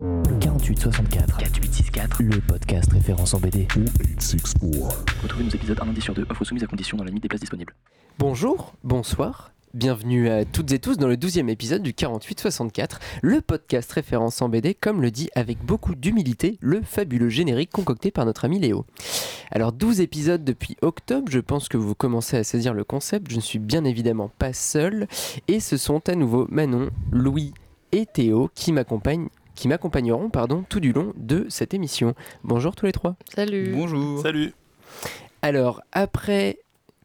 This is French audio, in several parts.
4864 4864. le podcast référence en BD. Retrouvez nos épisodes un lundi sur deux, offre soumise à condition dans la limite des places disponibles. Bonjour, bonsoir, bienvenue à toutes et tous dans le 12e épisode du 4864, le podcast référence en BD, comme le dit avec beaucoup d'humilité le fabuleux générique concocté par notre ami Léo. Alors 12 épisodes depuis octobre, je pense que vous commencez à saisir le concept, je ne suis bien évidemment pas seul, et ce sont à nouveau Manon, Louis et Théo qui m'accompagnent qui m'accompagneront pardon, tout du long de cette émission. Bonjour tous les trois. Salut. Bonjour. Salut. Alors, après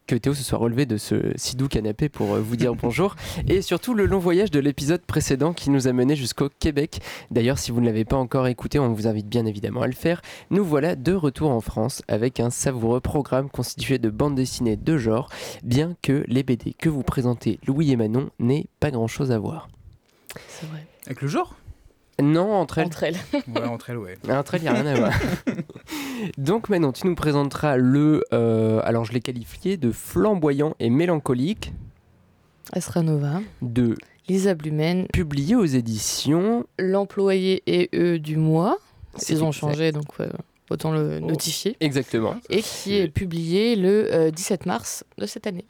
que Théo se soit relevé de ce si doux canapé pour euh, vous dire bonjour, et surtout le long voyage de l'épisode précédent qui nous a mené jusqu'au Québec. D'ailleurs, si vous ne l'avez pas encore écouté, on vous invite bien évidemment à le faire. Nous voilà de retour en France avec un savoureux programme constitué de bandes dessinées de genre, bien que les BD que vous présentez Louis et Manon n'aient pas grand-chose à voir. C'est vrai. Avec le genre? Non, entre elles, Entre elles. Ouais, entre elles, ouais. Entre elles, il n'y a rien à voir. Donc maintenant, tu nous présenteras le... euh, alors je l'ai qualifié de flamboyant et mélancolique, Astranova. de Lisa Blumen. publié aux éditions... L'employé et eux du mois. Ils ont exact. changé, donc euh, autant le notifier. Exactement. Et qui est publié le euh, 17 mars de cette année.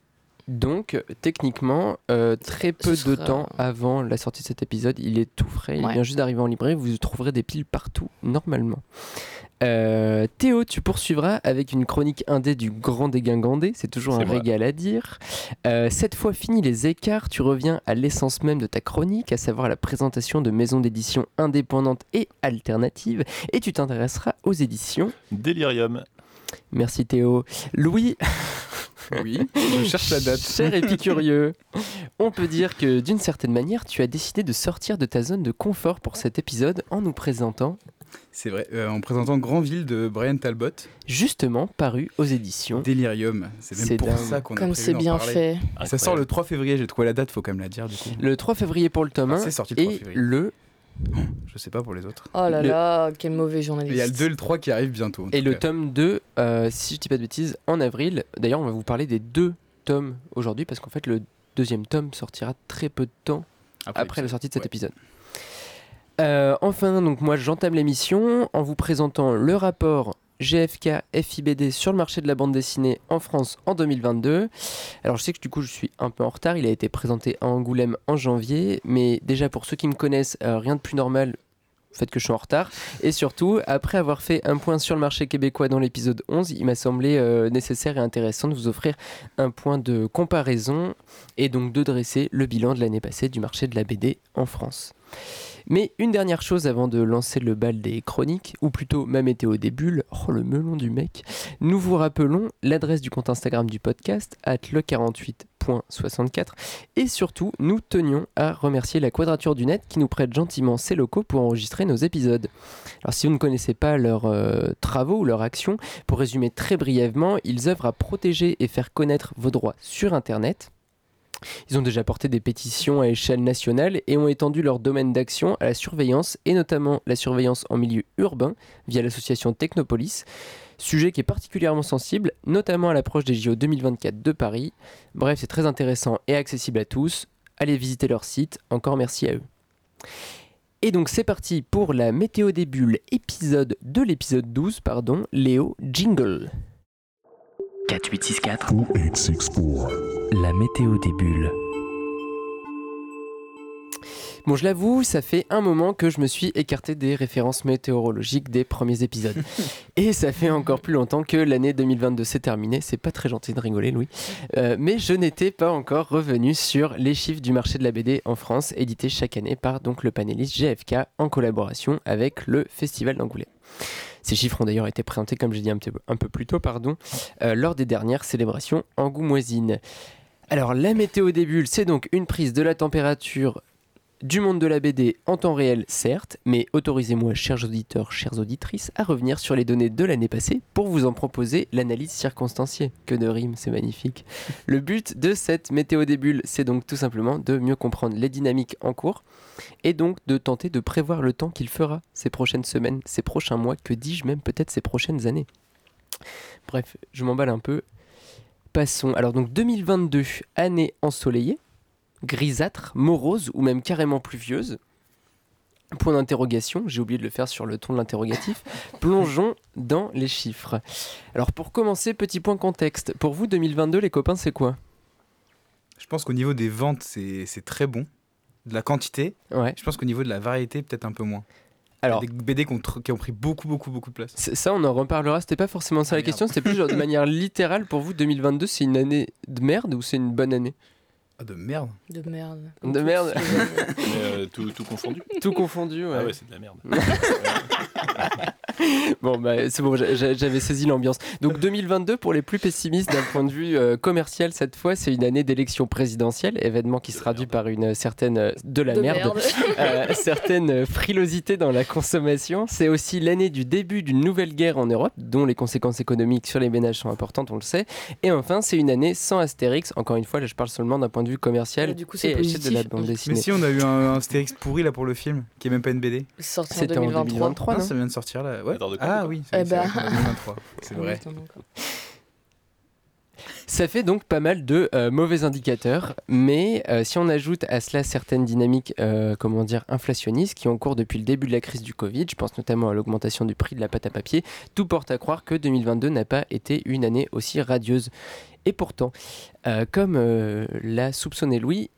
Donc techniquement, euh, très peu de temps avant la sortie de cet épisode, il est tout frais, il Ouais. vient juste d'arriver en librairie, vous trouverez des piles partout normalement. Euh, Théo, tu poursuivras avec une chronique indé du grand dégingandé, c'est toujours un régal à dire. Euh, cette fois fini les écarts, tu reviens à l'essence même de ta chronique, à savoir la présentation de maisons d'édition indépendantes et alternatives, et tu t'intéresseras aux éditions. Delirium. Merci Théo. Louis, Oui, je cherche la date. Cher épicurieux, on peut dire que d'une certaine manière, tu as décidé de sortir de ta zone de confort pour cet épisode en nous présentant, C'est vrai, euh, en présentant Grandville de Brian Talbot, justement paru aux éditions. Delirium. C'est même pour dingue. ça qu'on a Comme c'est bien parler. fait. Ça sort le 3 février, j'ai trouvé la date, faut quand même la dire du coup. Le 3 février pour le tome 1 Ah, c'est sorti le 3 et février. le, Je sais pas pour les autres. Oh là Le- là, quel mauvais journaliste. Il y a le 2 et le 3 qui arrivent bientôt. en et le cas. tome 2, euh, si je dis pas de bêtises, en avril. D'ailleurs, on va vous parler des deux tomes aujourd'hui parce qu'en fait, le deuxième tome sortira très peu de temps après la sortie de cet ouais. épisode. Euh, enfin, donc moi j'entame l'émission en vous présentant le rapport GFK FIBD sur le marché de la bande dessinée en France en 2022. Alors je sais que du coup je suis un peu en retard, il a été présenté à Angoulême en janvier, mais déjà pour ceux qui me connaissent, euh, rien de plus normal. fait que je suis en retard. Et surtout, après avoir fait un point sur le marché québécois dans l'épisode 11, il m'a semblé euh, nécessaire et intéressant de vous offrir un point de comparaison et donc de dresser le bilan de l'année passée du marché de la BD en France. Mais une dernière chose avant de lancer le bal des chroniques, ou plutôt ma météo des bulles, oh le melon du mec, nous vous rappelons l'adresse du compte Instagram du podcast, at le48.64, et surtout, nous tenions à remercier la Quadrature du Net qui nous prête gentiment ses locaux pour enregistrer nos épisodes. Alors si vous ne connaissez pas leurs euh, travaux ou leurs actions, pour résumer très brièvement, ils œuvrent à protéger et faire connaître vos droits sur Internet. Ils ont déjà porté des pétitions à échelle nationale et ont étendu leur domaine d'action à la surveillance et notamment la surveillance en milieu urbain via l'association Technopolis, sujet qui est particulièrement sensible, notamment à l'approche des JO 2024 de Paris. Bref, c'est très intéressant et accessible à tous. Allez visiter leur site, encore merci à eux. Et donc c'est parti pour la météo des bulles épisode de l'épisode 12, pardon, Léo Jingle. 4864. La météo des bulles. Bon, je l'avoue, ça fait un moment que je me suis écarté des références météorologiques des premiers épisodes. Et ça fait encore plus longtemps que l'année 2022 s'est terminée. C'est pas très gentil de rigoler, Louis. Euh, mais je n'étais pas encore revenu sur les chiffres du marché de la BD en France, édité chaque année par donc le panéliste GFK en collaboration avec le Festival d'Angoulême. Ces chiffres ont d'ailleurs été présentés, comme j'ai dit un, peu- plus tôt, pardon, euh, lors des dernières célébrations angoumoisines. Alors, la météo des c'est donc une prise de la température du monde de la BD en temps réel, certes, mais autorisez-moi, chers auditeurs, chères auditrices, à revenir sur les données de l'année passée pour vous en proposer l'analyse circonstanciée. Que de rimes, c'est magnifique. Le but de cette météo des c'est donc tout simplement de mieux comprendre les dynamiques en cours et donc de tenter de prévoir le temps qu'il fera ces prochaines semaines, ces prochains mois, que dis-je même peut-être ces prochaines années. Bref, je m'emballe un peu. Passons. Alors donc 2022, année ensoleillée, grisâtre, morose ou même carrément pluvieuse. Point d'interrogation, j'ai oublié de le faire sur le ton de l'interrogatif. Plongeons dans les chiffres. Alors pour commencer, petit point contexte. Pour vous, 2022, les copains, c'est quoi? Je pense qu'au niveau des ventes, c'est très bon. De la quantité, Ouais. je pense qu'au niveau de la variété, peut-être un peu moins. Alors, Il y a des BD qui ont, qui ont pris beaucoup, beaucoup, beaucoup de place. ça, on en reparlera. C'était pas forcément ça Ah, la merde. question, c'était plus genre de manière littérale. Pour vous, 2022, c'est une année de merde ou c'est une bonne année? Ah, de merde. De merde. De merde. Mais euh, tout, tout confondu. Tout confondu, ouais. Ah ouais, c'est de la merde. Bon, bah, c'est bon, j'a- j'a- j'avais saisi l'ambiance. Donc 2022, pour les plus pessimistes d'un point de vue euh, commercial, cette fois, c'est une année d'élection présidentielle, événement qui se traduit merde. par une certaine euh, de la De merde, euh, certaine frilosité dans la consommation. C'est aussi l'année du début d'une nouvelle guerre en Europe, dont les conséquences économiques sur les ménages sont importantes, on le sait. Et enfin, c'est une année sans Astérix. Encore une fois, là, je parle seulement d'un point de vue commercial du coup, c'est de la bande Mais Mais dessinée. si, on a eu un, un Astérix pourri là pour le film, qui est même pas une BD. Sorti en C'était en 2023. 2023, Ah, non ça vient de sortir là. Ouais. Attends, de quoi, ah oui, Eh c'est ben. vrai, en 2023. C'est Ah, vrai. d'accord. Ça fait donc pas mal de euh, mauvais indicateurs, mais euh, si on ajoute à cela certaines dynamiques, euh, comment dire, inflationnistes qui ont cours depuis le début de la crise du Covid, je pense notamment à l'augmentation du prix de la pâte à papier, tout porte à croire que 2022 n'a pas été une année aussi radieuse. Et pourtant, euh, comme euh, l'a soupçonné Louis,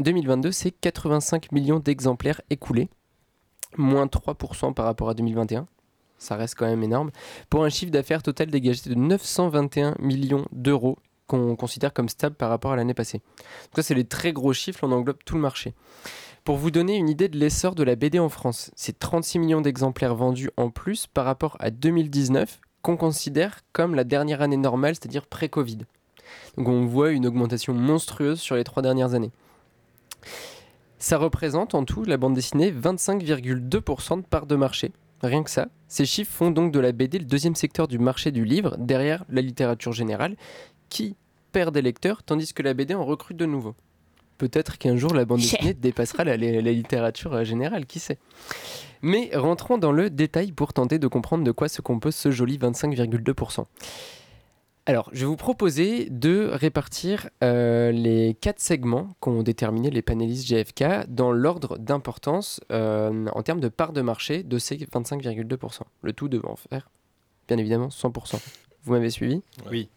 2022 c'est 85 millions d'exemplaires écoulés, moins 3% par rapport à 2021. Ça reste quand même énorme. Pour un chiffre d'affaires total dégagé de 921 millions d'euros qu'on considère comme stable par rapport à l'année passée. Donc ça, c'est les très gros chiffres, on englobe tout le marché. Pour vous donner une idée de l'essor de la BD en France, c'est 36 millions d'exemplaires vendus en plus par rapport à 2019, qu'on considère comme la dernière année normale, c'est-à-dire pré-Covid. Donc on voit une augmentation monstrueuse sur les trois dernières années. Ça représente en tout, la bande dessinée, 25,2% de part de marché. Rien que ça. Ces chiffres font donc de la BD le deuxième secteur du marché du livre, derrière la littérature générale, qui perd des lecteurs, tandis que la BD en recrute de nouveaux. Peut-être qu'un jour la bande dessinée dépassera la, la- la littérature euh, générale, qui sait. Mais rentrons dans le détail pour tenter de comprendre de quoi se compose ce joli 25,2%. Alors, je vais vous proposer de répartir euh, les quatre segments qu'ont déterminé les panélistes GFK dans l'ordre d'importance euh, en termes de part de marché de ces 25,2%. Le tout devant faire, bien évidemment, 100%. Vous m'avez suivi? Oui.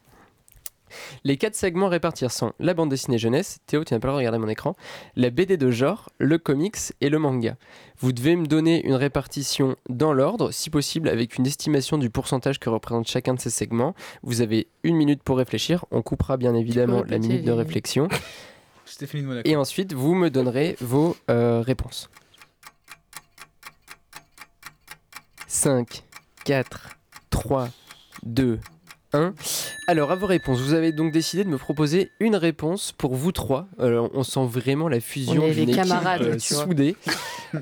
Les quatre segments à répartir sont la bande dessinée jeunesse, Théo, tu n'as pas le droit de regarder mon écran, la BD de genre, le comics et le manga. Vous devez me donner une répartition dans l'ordre, si possible avec une estimation du pourcentage que représente chacun de ces segments. Vous avez une minute pour réfléchir, on coupera bien évidemment la minute de réflexion, Stéphanie de Monaco. et ensuite vous me donnerez vos euh, réponses. 5, 4, 3, 2, 1. Alors, à vos réponses, vous avez donc décidé de me proposer une réponse pour vous trois. Alors, on sent vraiment la fusion On est d'une les équipe camarades, euh, soudée.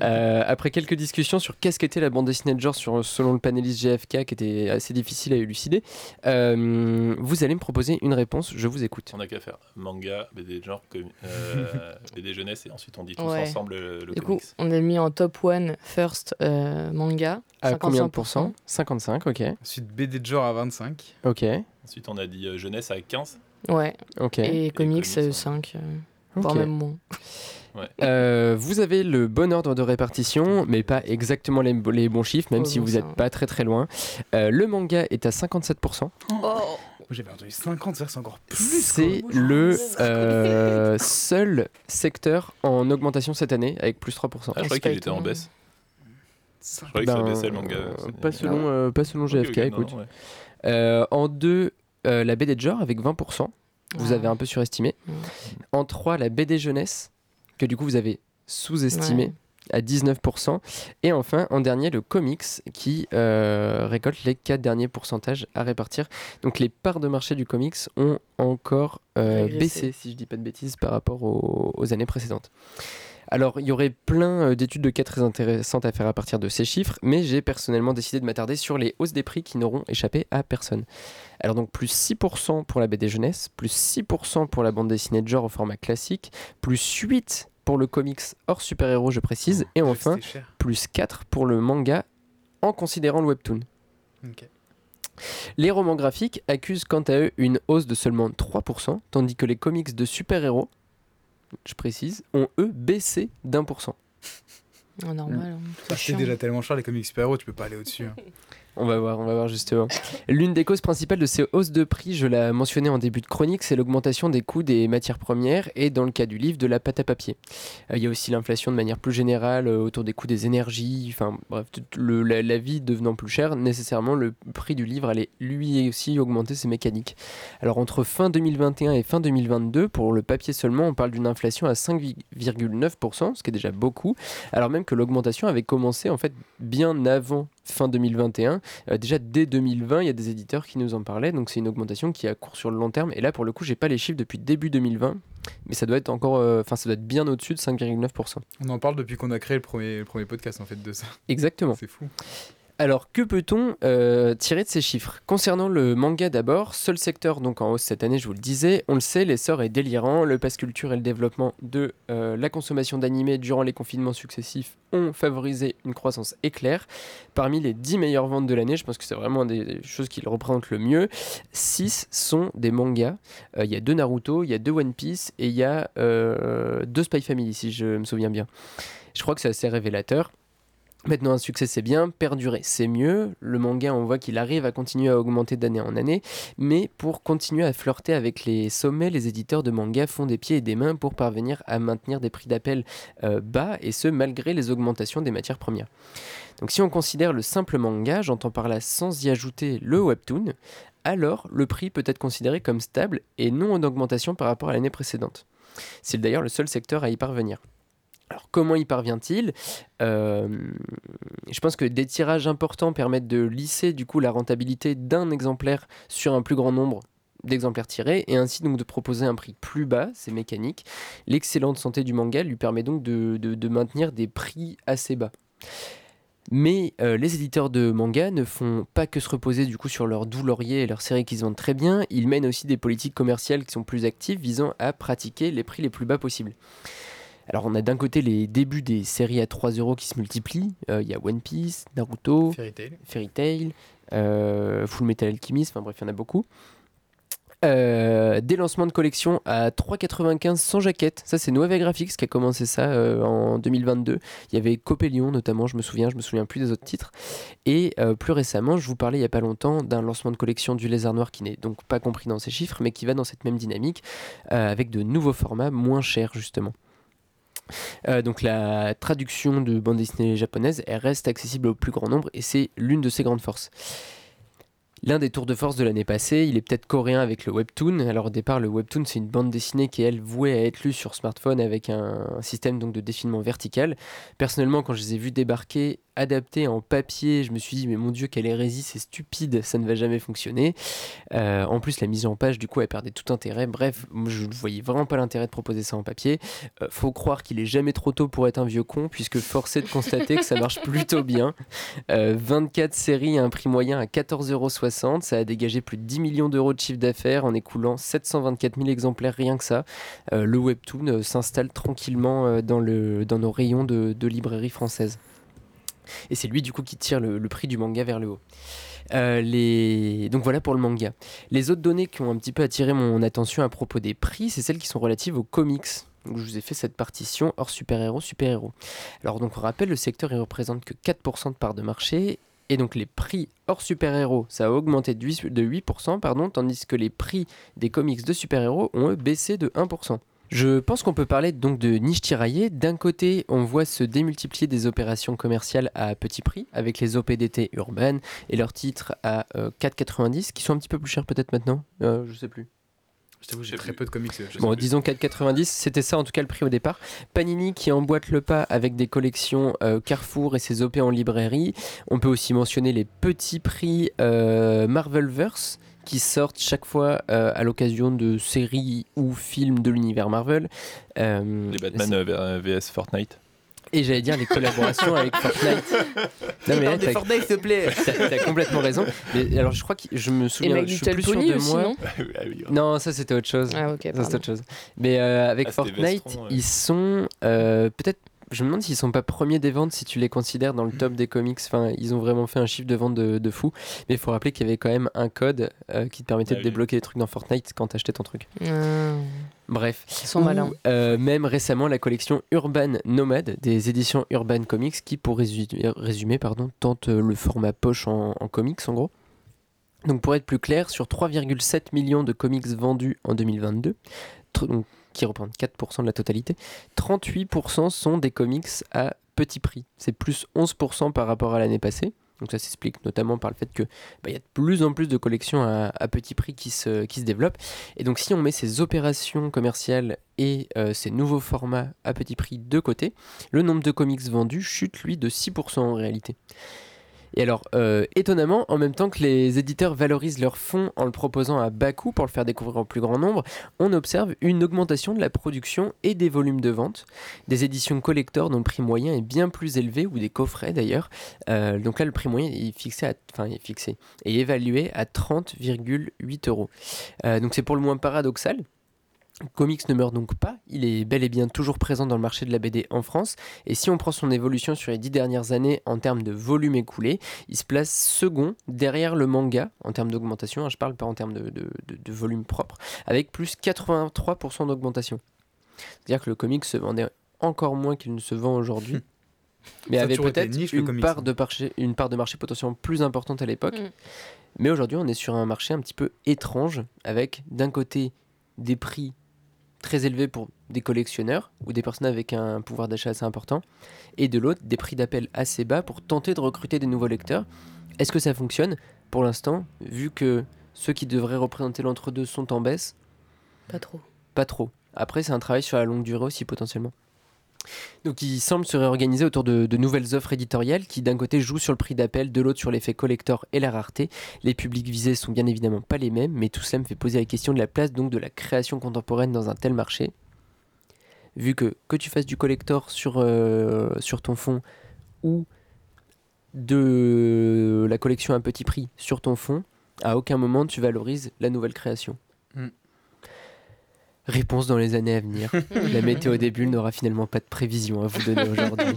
Euh, après quelques discussions sur qu'est-ce qu'était la bande dessinée de genre sur, selon le panéliste GFK, qui était assez difficile à élucider, euh, vous allez me proposer une réponse. Je vous écoute. On n'a qu'à faire manga, BD de genre, euh, BD jeunesse, et ensuite on dit tous Ouais. ensemble le, le Du coup, comics. on a mis en top one first euh, manga. À combien de 55%. pourcents 55, ok. Ensuite, BD de genre à 25. Ok, Ensuite on a dit euh, jeunesse à 15. Ouais. ok. Et, comics, comics, ouais. 5. ok. Voire même moins. Euh, vous avez le bon ordre de répartition, mais pas exactement les, les bons chiffres, même Oh, si vous n'êtes pas très très loin. Euh, le manga est à 57%. Oh Moi, J'avais entendu 50, c'est-à-dire que c'est encore plus. C'est le euh, seul secteur en augmentation cette année, avec plus 3%. Ah, je c'est croyais qu'il était en baisse. Je croyais que ça Ben, baissait le manga. euh, pas, selon, euh, pas selon GFK, écoute. non, ouais. Euh, en 2, la BD de genre avec 20%. Vous Ah. avez un peu surestimé. Mm. En 3, la BD jeunesse, que du coup vous avez sous-estimé Ouais. à 19%. Et enfin, en dernier, le comics qui euh, récolte les 4 derniers pourcentages à répartir. Donc les parts de marché du comics ont encore euh, baissé, si je dis pas de bêtises, par rapport aux, aux années précédentes. Alors, il y aurait plein euh, d'études de cas très intéressantes à faire à partir de ces chiffres, mais j'ai personnellement décidé de m'attarder sur les hausses des prix qui n'auront échappé à personne. Alors donc plus 6% pour la BD jeunesse, plus 6% pour la bande dessinée de genre au format classique, plus 8 pour le comics hors super-héros, je précise, et enfin plus 4 pour le manga en considérant le webtoon. Les romans graphiques accusent quant à eux une hausse de seulement 3%, tandis que les comics de super-héros, je précise, ont eux baissé d'un pour cent. Ah, normal. hein. C'est déjà tellement cher les comics super-héros, tu peux pas aller au-dessus. hein. On va voir, on va voir justement. L'une des causes principales de ces hausses de prix, je l'ai mentionné en début de chronique, c'est l'augmentation des coûts des matières premières et dans le cas du livre, de la pâte à papier. Euh, Il y a aussi l'inflation de manière plus générale euh, autour des coûts des énergies, enfin bref, le- la, la vie devenant plus chère, nécessairement le prix du livre allait lui aussi augmenter ses mécaniques. Alors entre fin 2021 et fin 2022, pour le papier seulement, on parle d'une inflation à 5,9%, ce qui est déjà beaucoup, alors même que l'augmentation avait commencé en fait bien avant fin 2021. Euh, déjà dès 2020, il y a des éditeurs qui nous en parlaient, donc c'est une augmentation qui a cours sur le long terme. Et là, pour le coup, j'ai pas les chiffres depuis début 2020, mais ça doit être encore, euh, enfin, ça doit être bien au-dessus de 5,9%. On en parle depuis qu'on a créé le premier, le premier podcast en fait de ça. Exactement. C'est fou. Alors, que peut-on euh, tirer de ces chiffres? Concernant le manga d'abord, seul secteur donc en hausse cette année, je vous le disais, on le sait, l'essor est délirant. Le pass culture et le développement de euh, la consommation d'animés durant les confinements successifs ont favorisé une croissance éclair. Parmi les 10 meilleures ventes de l'année, je pense que c'est vraiment des, choses qui le représentent le mieux. 6 sont des mangas. Euh, Il y a deux Naruto, il y a deux One Piece et il y a deux Spy Family, si je me souviens bien. Je crois que c'est assez révélateur. Maintenant, un succès, c'est bien, perdurer, c'est mieux. Le manga, on voit qu'il arrive à continuer à augmenter d'année en année, mais pour continuer à flirter avec les sommets, les éditeurs de manga font des pieds et des mains pour parvenir à maintenir des prix d'appel euh, bas, et ce, malgré les augmentations des matières premières. Donc si on considère le simple manga, j'entends par là sans y ajouter le webtoon, alors le prix peut être considéré comme stable et non en augmentation par rapport à l'année précédente. C'est d'ailleurs le seul secteur à y parvenir. Alors comment y parvient-il? Euh, Je pense que des tirages importants permettent de lisser du coup la rentabilité d'un exemplaire sur un plus grand nombre d'exemplaires tirés et ainsi donc de proposer un prix plus bas, c'est mécanique. L'excellente santé du manga lui permet donc de, maintenir des prix assez bas. Mais euh, les éditeurs de manga ne font pas que se reposer du coup sur leurs doux lauriers et leurs séries qui se vendent très bien, ils mènent aussi des politiques commerciales qui sont plus actives visant à pratiquer les prix les plus bas possibles. Alors on a d'un côté les débuts des séries à 3 euros qui se multiplient, Euh, il y a One Piece, Naruto, Fairy Tail. Fairy Tail, euh, Full Metal Alchemist, enfin bref, il y en a beaucoup. Euh, des lancements de collection à 3,95 sans jaquette. Ça, c'est Nouvelle Graphics qui a commencé ça euh, en 2022. Il y avait Copélion notamment, je me souviens, je me souviens plus des autres titres. Et euh, plus récemment, je vous parlais il n'y a pas longtemps d'un lancement de collection du Lézard Noir qui n'est donc pas compris dans ces chiffres, mais qui va dans cette même dynamique avec de nouveaux formats moins chers justement. Euh, donc la traduction de bande dessinée japonaise, reste accessible au plus grand nombre et c'est l'une de ses grandes forces. L'un des tours de force de l'année passée, il est peut-être coréen avec le webtoon. Alors au départ, le webtoon c'est une bande dessinée qui est elle vouée à être lue sur smartphone avec un, un système donc de défilement vertical. Personnellement, quand je les ai vus débarquer adaptés en papier, je me suis dit mais mon dieu quelle hérésie, c'est stupide, ça ne va jamais fonctionner. Euh, en plus, la mise en page du coup elle perdait tout intérêt. Bref, je ne voyais vraiment pas l'intérêt de proposer ça en papier. Euh, faut croire qu'il est jamais trop tôt pour être un vieux con puisque forcé de constater que ça marche plutôt bien. Euh, 24 séries à un prix moyen à 14,60€. Ça a dégagé plus de 10 millions d'euros de chiffre d'affaires en écoulant 724 000 exemplaires rien que ça. Euh, le webtoon euh, s'installe tranquillement euh, dans, le, dans nos rayons de, de librairie française. Et c'est lui du coup qui tire le, prix du manga vers le haut. Euh. Donc voilà pour le manga. Les autres données qui ont un petit peu attiré mon attention à propos des prix, c'est celles qui sont relatives aux comics. Je vous ai fait cette partition hors super-héros, super-héros. Alors donc on rappelle, le secteur il représente que 4% de part de marché. Et donc les prix hors super-héros, ça a augmenté de 8%, de 8%, pardon, tandis que les prix des comics de super-héros ont eux baissé de 1%. Je pense qu'on peut parler donc de niche tiraillée. D'un côté, on voit se démultiplier des opérations commerciales à petit prix, avec les OPDT urbaines et leurs titres à euh, 4,90, qui sont un petit peu plus chers peut-être maintenant. Euh, je sais plus. Je t'avoue, j'ai J'ai très peu de comics. euh, Bon, disons 4,90, c'était ça en tout cas le prix au départ. Panini qui emboîte le pas avec des collections euh, Carrefour et ses OP en librairie. On peut aussi mentionner les petits prix euh, Marvelverse qui sortent chaque fois euh, à l'occasion de séries ou films de l'univers Marvel. Euh, Les Batman euh, VS Fortnite. et j'allais dire les collaborations avec Fortnite. Non mais là, t'as- Fortnite, s'il te plaît. t'as t'as complètement raison. Mais alors je crois que je me Et souviens, My je suis sûr de aussi, moi. non ça c'était autre chose. Ah ok, Ça, autre chose. Mais euh, avec Ah, Fortnite, Vestron, ouais. ils sont euh, peut-être je me demande s'ils sont pas premiers des ventes si tu les considères dans le top des comics. Enfin, ils ont vraiment fait un chiffre de vente de, de fou. Mais il faut rappeler qu'il y avait quand même un code euh, qui te permettait Ah de oui. débloquer des trucs dans Fortnite quand t'achetais ton truc. Ah, Bref. ils sont Ou, malins. euh, même récemment, la collection Urban Nomad des éditions Urban Comics qui, pour résu- résumer, pardon, tente euh, le format poche en, en comics en gros. Donc pour être plus clair, sur 3,7 millions de comics vendus en 2022, tr- donc, qui représentent 4% de la totalité, 38% sont des comics à petit prix. C'est plus 11% par rapport à l'année passée. Donc ça s'explique notamment par le fait que bah, y a de plus en plus de collections à, petit prix qui se, qui se développent. Et donc si on met ces opérations commerciales et euh, ces nouveaux formats à petit prix de côté, le nombre de comics vendus chute lui de 6% en réalité. Et alors, euh, étonnamment, en même temps que les éditeurs valorisent leur fonds en le proposant à bas coût pour le faire découvrir au plus grand nombre, on observe une augmentation de la production et des volumes de vente. Des éditions collector dont le prix moyen est bien plus élevé, ou des coffrets d'ailleurs. Euh, donc là, le prix moyen est fixé, à, et évalué à 30,8 euros. Euh, donc c'est pour le moins paradoxal. Comics ne meurt donc pas, il est bel et bien toujours présent dans le marché de la BD en France, et si on prend son évolution sur les dix dernières années en termes de volume écoulé, il se place second derrière le manga en termes d'augmentation, hein, je parle pas en termes de, de- de- de volume propre, avec plus 83% d'augmentation. C'est-à-dire que le comics se vendait encore moins qu'il ne se vend aujourd'hui. Mais Ça a avait peut-être une, comics, part hein. de marché, une part de marché potentiellement plus importante à l'époque. Mm. Mais aujourd'hui, on est sur un marché un petit peu étrange, avec d'un côté des prix très élevés pour des collectionneurs ou des personnes avec un pouvoir d'achat assez important, et de l'autre, des prix d'appel assez bas pour tenter de recruter des nouveaux lecteurs. Est-ce que ça fonctionne Pour l'instant, vu que ceux qui devraient représenter l'entre-deux sont en baisse, Pas trop. pas trop. Après, c'est un travail sur la longue durée aussi potentiellement. Donc il semble se réorganiser autour de, nouvelles offres éditoriales qui d'un côté jouent sur le prix d'appel, de l'autre sur l'effet collector et la rareté. Les publics visés sont bien évidemment pas les mêmes, mais tout cela me fait poser la question de la place donc de la création contemporaine dans un tel marché. Vu que que tu fasses du collector sur, euh, sur ton fond ou de la collection à petit prix sur ton fond, à aucun moment tu valorises la nouvelle création. Mm. Réponse dans les années à venir. La météo des bulles n'aura finalement pas de prévision à vous donner aujourd'hui.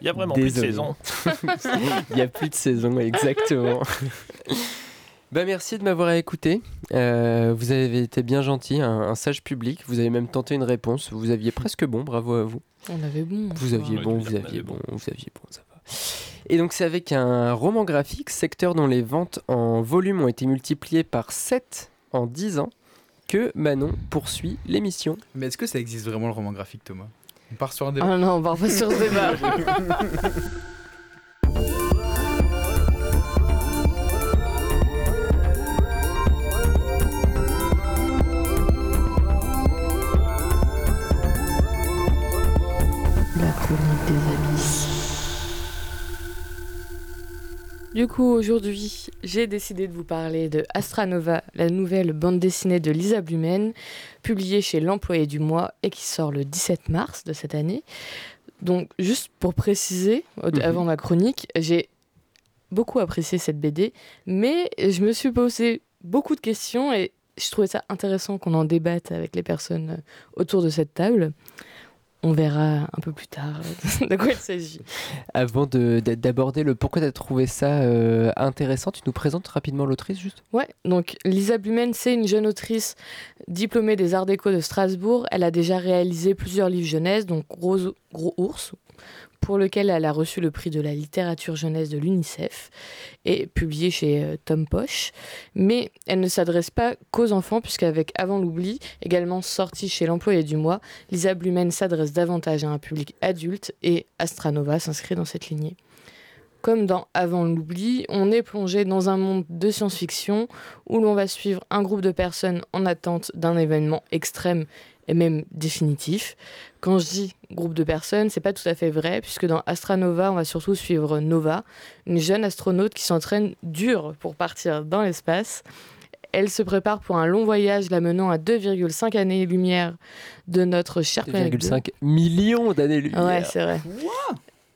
Il y a vraiment plus de saison. Il n'y a plus de saison, exactement. bah merci de m'avoir écouté. Euh, vous avez été bien gentil, un, un sage public. Vous avez même tenté une réponse. Vous aviez presque bon, bravo à vous. On avait bon. Vous ça aviez bon, vous aviez bon, vous aviez bon, ça va. Et donc c'est avec un roman graphique, secteur dont les ventes en volume ont été multipliées par 7 en 10 ans, que Manon poursuit l'émission. Mais est-ce que ça existe vraiment le roman graphique, Thomas? On part sur un débat. Ah non, on va pas sur ce débat. Du coup, aujourd'hui, j'ai décidé de vous parler de Astranova, la nouvelle bande dessinée de Lisa Blumen, publiée chez L'Employé du mois et qui sort le 17 mars de cette année. Donc, juste pour préciser, au- Mhm. avant ma chronique, j'ai beaucoup apprécié cette BD, mais je me suis posé beaucoup de questions et je trouvais ça intéressant qu'on en débatte avec les personnes euh, autour de cette table. On verra un peu plus tard euh, de quoi il s'agit. Avant de- d'a- d'aborder le pourquoi tu as trouvé ça euh, intéressant, tu nous présentes rapidement l'autrice juste? Ouais, donc Lisa Blumen, c'est une jeune autrice diplômée des Arts Déco de Strasbourg. Elle a déjà réalisé plusieurs livres jeunesse, donc Gros, Gros Ours, pour lequel elle a reçu le prix de la littérature jeunesse de l'UNICEF et publié chez euh, Tom Poche. Mais elle ne s'adresse pas qu'aux enfants, puisqu'avec Avant l'oubli, également sorti chez l'employé du mois, Lisa Blumen s'adresse davantage à un public adulte et Astranova s'inscrit dans cette lignée. Comme dans Avant l'oubli, on est plongé dans un monde de science-fiction où l'on va suivre un groupe de personnes en attente d'un événement extrême et même définitif. Quand je dis groupe de personnes, c'est pas tout à fait vrai, puisque dans Astranova, on va surtout suivre Nova, une jeune astronaute qui s'entraîne dur pour partir dans l'espace. Elle se prépare pour un long voyage la menant à 2,5 années-lumière de notre chère planète. bleue. 2,5 millions d'années-lumière. Ouais, c'est vrai.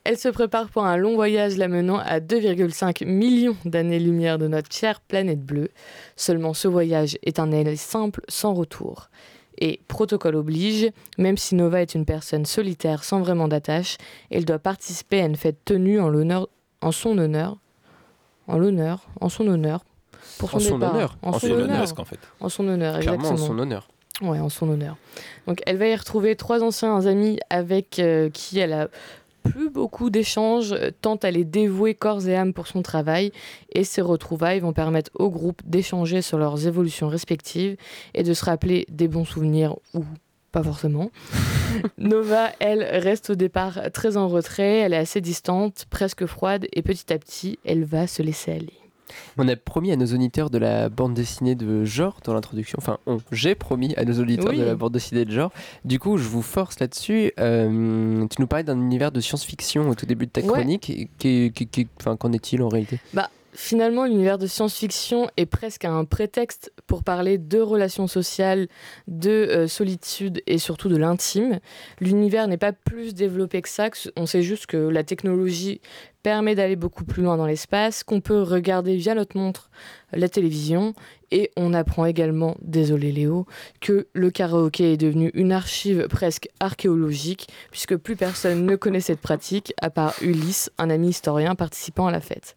Elle se prépare pour un long voyage l'amenant à 2,5 millions d'années-lumière de notre chère planète bleue. Seulement ce voyage est un aller simple sans retour. Et protocole oblige, même si Nova est une personne solitaire sans vraiment d'attache, elle doit participer à une fête tenue en, l'honneur, en son honneur. En l'honneur, en son honneur. Pour son En son départ. honneur. En En son honneur. en fait. En son honneur, Clairement, en son honneur. Ouais, en son honneur. Donc elle va y retrouver trois anciens amis avec euh, qui elle a plus beaucoup d'échanges, euh, tant elle est dévouée corps et âme pour son travail, et ces retrouvailles vont permettre au groupe d'échanger sur leurs évolutions respectives et de se rappeler des bons souvenirs ou pas forcément. Nova, elle, reste au départ très en retrait, elle est assez distante, presque froide, et petit à petit, elle va se laisser aller. On a promis à nos auditeurs de la bande dessinée de genre dans l'introduction. Enfin, on, j'ai promis à nos auditeurs Oui. de la bande dessinée de genre. Du coup, je vous force là-dessus. Euh, tu nous parlais d'un univers de science-fiction au tout début de ta chronique. Qu'en est-il en réalité? Finalement, l'univers de science-fiction est presque un prétexte pour parler de relations sociales, de euh, solitude et surtout de l'intime. L'univers n'est pas plus développé que ça, on sait juste que la technologie permet d'aller beaucoup plus loin dans l'espace, qu'on peut regarder via notre montre la télévision, et on apprend également, désolé Léo, que le karaoké est devenu une archive presque archéologique, puisque plus personne ne connaît cette pratique, à part Ulysse, un ami historien participant à la fête.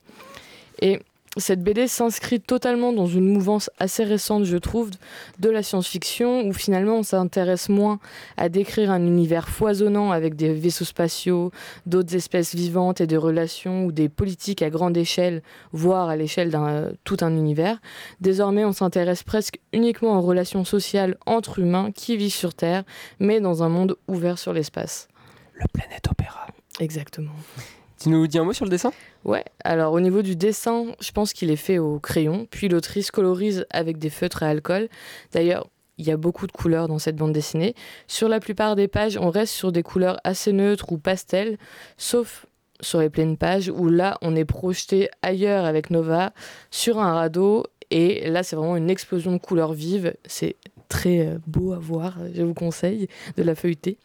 Et cette BD s'inscrit totalement dans une mouvance assez récente, je trouve, de la science-fiction, où finalement on s'intéresse moins à décrire un univers foisonnant avec des vaisseaux spatiaux, d'autres espèces vivantes et des relations ou des politiques à grande échelle, voire à l'échelle d'un euh, tout un univers. Désormais, on s'intéresse presque uniquement aux relations sociales entre humains qui vivent sur Terre, mais dans un monde ouvert sur l'espace. Le Planète Opéra. Exactement. Tu nous dis un mot sur le dessin? Ouais, alors au niveau du dessin, je pense qu'il est fait au crayon, puis l'autrice colorise avec des feutres à alcool. D'ailleurs, il y a beaucoup de couleurs dans cette bande dessinée. Sur la plupart des pages, on reste sur des couleurs assez neutres ou pastel, sauf sur les pleines pages où là, on est projeté ailleurs avec Nova, sur un radeau, et là, c'est vraiment une explosion de couleurs vives. C'est très euh, beau à voir, je vous conseille de la feuilleter.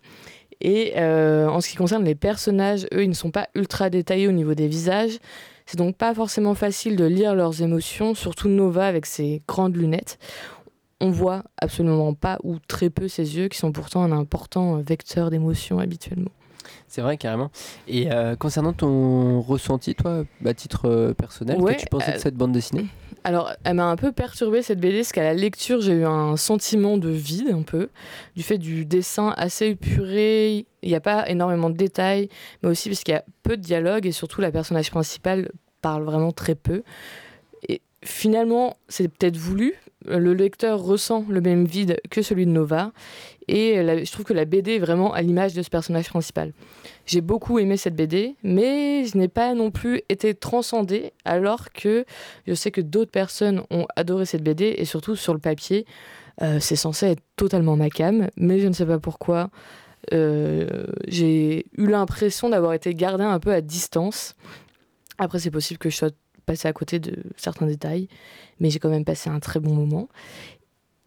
Et euh, en ce qui concerne les personnages, eux, ils ne sont pas ultra détaillés au niveau des visages. C'est donc pas forcément facile de lire leurs émotions, surtout Nova avec ses grandes lunettes. On voit absolument pas ou très peu ses yeux, qui sont pourtant un important vecteur d'émotions habituellement. C'est vrai, carrément. Et euh, concernant ton ressenti, toi, à titre euh, personnel, Ouais, que tu pensais de cette bande dessinée? Alors, elle m'a un peu perturbée cette BD, parce qu'à la lecture, j'ai eu un sentiment de vide un peu, du fait du dessin assez épuré. Il n'y a pas énormément de détails, mais aussi parce qu'il y a peu de dialogue et surtout la personnage principale parle vraiment très peu. Et finalement, c'est peut-être voulu. Le lecteur ressent le même vide que celui de Nova. Et je trouve que la BD est vraiment à l'image de ce personnage principal. J'ai beaucoup aimé cette BD, mais je n'ai pas non plus été transcendée, alors que je sais que d'autres personnes ont adoré cette BD, et surtout sur le papier, euh, c'est censé être totalement ma cam, mais je ne sais pas pourquoi. euh, j'ai eu l'impression d'avoir été gardée un peu à distance. Après, c'est possible que je sois à côté de certains détails, mais j'ai quand même passé un très bon moment.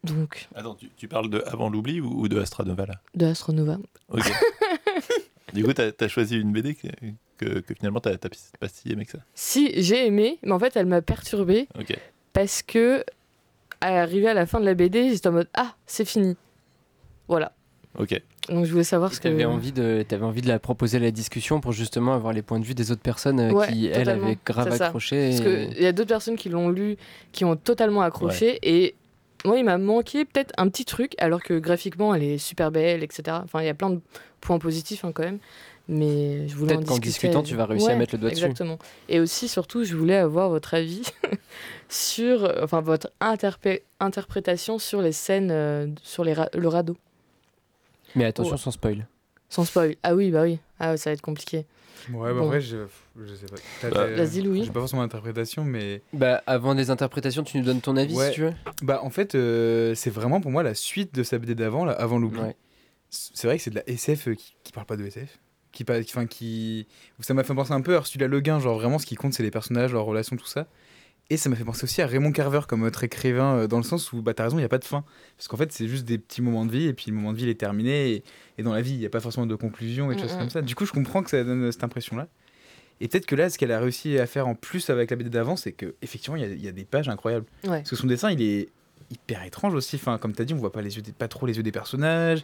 Donc, Attends, tu, tu parles de Avant l'oubli ou, ou de Astronova là? De Astronova. Ok. du coup, t'as as choisi une BD que, que, que finalement t'as t'as pas si aimé que ça? Si, j'ai aimé, mais en fait, elle m'a perturbée Ok. parce que, arrivé à la fin de la BD, j'étais en mode Ah, c'est fini. Voilà. Ok. Donc, je voulais savoir ce Tu que. avais envie, de, avais envie de la proposer à la discussion pour justement avoir les points de vue des autres personnes euh, Ouais, qui, elles, avaient grave accroché. Parce et- qu'il y a d'autres personnes qui l'ont lu, qui ont totalement accroché. Et moi, il m'a manqué peut-être un petit truc, alors que graphiquement, elle est super belle, etc. Enfin, il y a plein de points positifs hein, quand même. Mais je voulais Peut-être qu'en discutant, tu vas réussir à mettre le doigt dessus. Exactement. Et aussi, surtout, je voulais avoir votre avis sur, enfin, votre interprétation sur les scènes, euh, sur les ra- le radeau. Mais attention Ouais. sans spoil. Sans spoil. Ah oui, bah oui. Ah ça va être compliqué. Ouais, bah Bon. en vrai, je, je sais pas. Bah, Vas-y, Louis. J'ai pas forcément d'interprétation, mais. Bah, avant des interprétations, tu nous donnes ton avis Ouais. si tu veux. Bah, en fait, euh, c'est vraiment pour moi la suite de sa BD d'avant, là, avant l'oubli. Ouais. C'est vrai que c'est de la SF euh, qui, qui parle pas de SF. Qui, enfin, qui... Ça m'a fait penser un peu à Ursula Le Guin, genre vraiment ce qui compte, c'est les personnages, leurs relations, tout ça. Et ça m'a fait penser aussi à Raymond Carver comme autre écrivain, euh, dans le sens où, bah, t'as raison, il n'y a pas de fin. Parce qu'en fait, c'est juste des petits moments de vie, et puis le moment de vie, il est terminé. Et, et dans la vie, il n'y a pas forcément de conclusion et des choses Mm, mm. comme ça. Du coup, je comprends que ça donne cette impression-là. Et peut-être que là, ce qu'elle a réussi à faire en plus avec la BD d'avant, c'est que effectivement, il y, a- il y a des pages incroyables. Ouais. Parce que son dessin, il est hyper étrange aussi. Enfin, comme tu as dit, on voit pas, les yeux des- pas trop les yeux des personnages.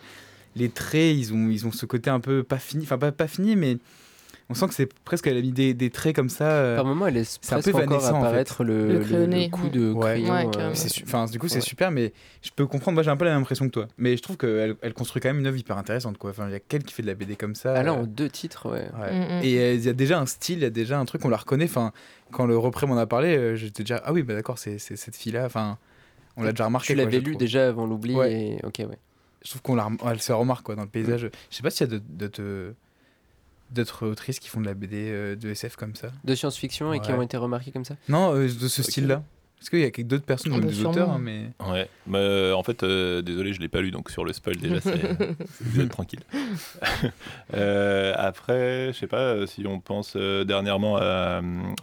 Les traits, ils ont, ils ont ce côté un peu pas fini. Enfin, pas, pas fini, mais on sent que c'est presque elle a mis des, des traits comme ça. euh, Par moment, elle laisse c'est un peu encore Vanessa, en fait. apparaître le, Le le- crayonné, le coup de Ouais. crayon. Ouais, euh, Enfin, du coup, c'est Ouais. super, mais je peux comprendre. Moi, j'ai un peu la même impression que toi. Mais je trouve qu'elle elle construit quand même une œuvre hyper intéressante. Quoi. Enfin, il y a quelqu'un qui fait de la BD comme ça. Ah là, euh, en deux titres, ouais. ouais. Mm, mm. Et euh, il y a déjà un style, il y a déjà un truc, on la reconnaît. Enfin, quand le repré m'en a parlé, euh, j'étais déjà ah oui, bah d'accord, c'est c'est cette fille-là. Enfin, on l'a déjà remarqué. Tu l'avais lu déjà avant l'oubli. Ouais. Et... Ok, ouais. Je trouve qu'on la, elle se remarque quoi dans le paysage. Je sais pas s'il y a de- d'autres d'autres autrices qui font de la BD euh, de SF comme ça. De science-fiction et qui ont été remarqués comme ça. Non, euh, de ce style-là. Est-ce qu'il y a d'autres personnes, Ah même bah, des auteurs, hein, mais Ouais, mais euh, en fait, euh, désolé, je l'ai pas lu, donc sur le spoil déjà, c'est vous êtes tranquille. Euh, après, je sais pas si on pense euh, dernièrement à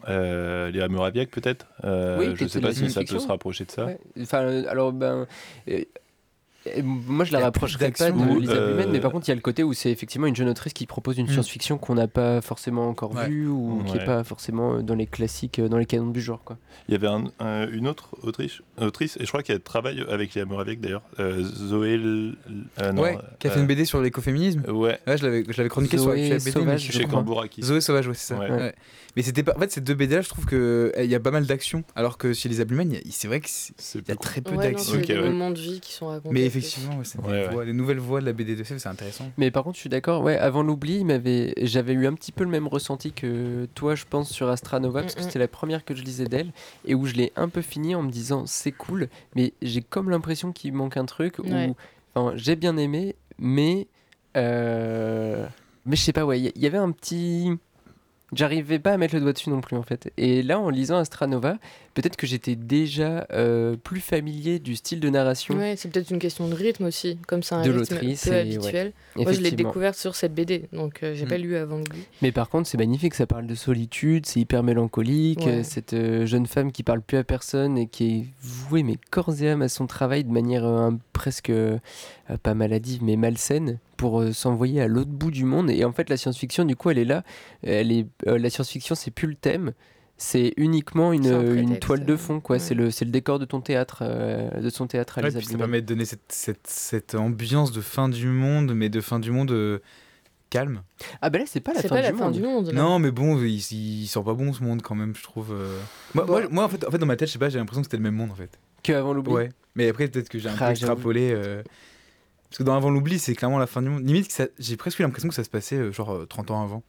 euh, Léa Mouraviec, peut-être. Euh, Oui, je sais pas si ça peut se rapprocher de ça. Ouais. Enfin, alors, ben. Moi, je la Il rapprocherais pas de ou, Lisa euh, Blumen, mais par contre, il y a le côté où c'est effectivement une jeune autrice qui propose une Mm. science-fiction qu'on n'a pas forcément encore Ouais. vue ou qui Ouais. n'est pas forcément euh, dans les classiques, euh, dans les canons du genre. Quoi. Il y avait un- un- une autre autrice, autrice, et je crois qu'elle travaille avec Léa Mouraviec d'ailleurs, euh, Zoé. L- euh, non, ouais, qui a fait une BD sur l'écoféminisme. Ouais, Ouais, je l'avais je l'avais chroniqué sur Zoé Actuel BD, mais Sauvage, je je chez. Kambouraki. Zoé Sauvage, ouais, c'est ça. Ouais. Ouais. Mais c'était pas. En fait, ces deux BD là, je trouve que eh, il y a pas mal d'action, alors que chez les Ablumen, il y a- c'est vrai qu'il C'est y a très peu d'action. c'est Ok, des ouais. moments de vie qui sont racontés. Mais c'est- effectivement, ouais, c'est des, Ouais, ouais. voix- des nouvelles voix de la BD de SF, c'est intéressant. Mais par contre, je suis d'accord. Ouais, avant l'oubli, j'avais eu un petit peu le même ressenti que toi, je pense, sur Astranova, parce que Mm, mm. c'était la première que je lisais d'elle, et où je l'ai un peu fini en me disant c'est cool, mais j'ai comme l'impression qu'il manque un truc. Ouais. Où, enfin, j'ai bien aimé, mais euh, mais je sais pas. Ouais, il y- il y avait un petit. J'arrivais pas à mettre le doigt dessus non plus en fait. Et là, en lisant Astranova, peut-être que j'étais déjà euh, plus familier du style de narration. Ouais, c'est peut-être une question de rythme aussi, comme c'est un De rythme peu et- habituel. Moi, je l'ai découvert sur cette BD, donc euh, j'ai Mm. pas lu avant lui. Mais par contre, c'est magnifique, ça parle de solitude, c'est hyper mélancolique. Ouais. euh, Cette euh, jeune femme qui parle plus à personne et qui est vouée, mais corps et âme, à son travail de manière presque, pas maladive, mais malsaine, pour s'envoyer à l'autre bout du monde. Et en fait, la science-fiction, du coup, elle est là. Elle est, la science-fiction, c'est plus le thème. C'est uniquement une, toile de euh, fond, quoi. ouais. C'est le, décor de ton théâtre, euh, de son théâtre à Ouais, Lisa puis ça permet de donner cette, cette, cette ambiance de fin du monde, mais de fin du monde euh, calme. Ah ben là, c'est pas la fin pas du la fin monde. du monde. là. Non, mais bon, il, il, sort pas bon ce monde quand même, je trouve. euh. Moi, Bon. moi, moi, en, fait, en fait, dans ma tête, je sais pas, j'ai l'impression que c'était le même monde en fait. Que avant l'oubli. Ouais. Mais après, peut-être que j'ai un Ah, peu j'avoue. extrapolé. euh, Parce que dans Avant l'oubli, c'est clairement la fin du monde. Limite, j'ai presque eu l'impression que ça se passait euh, genre euh, 30 ans avant.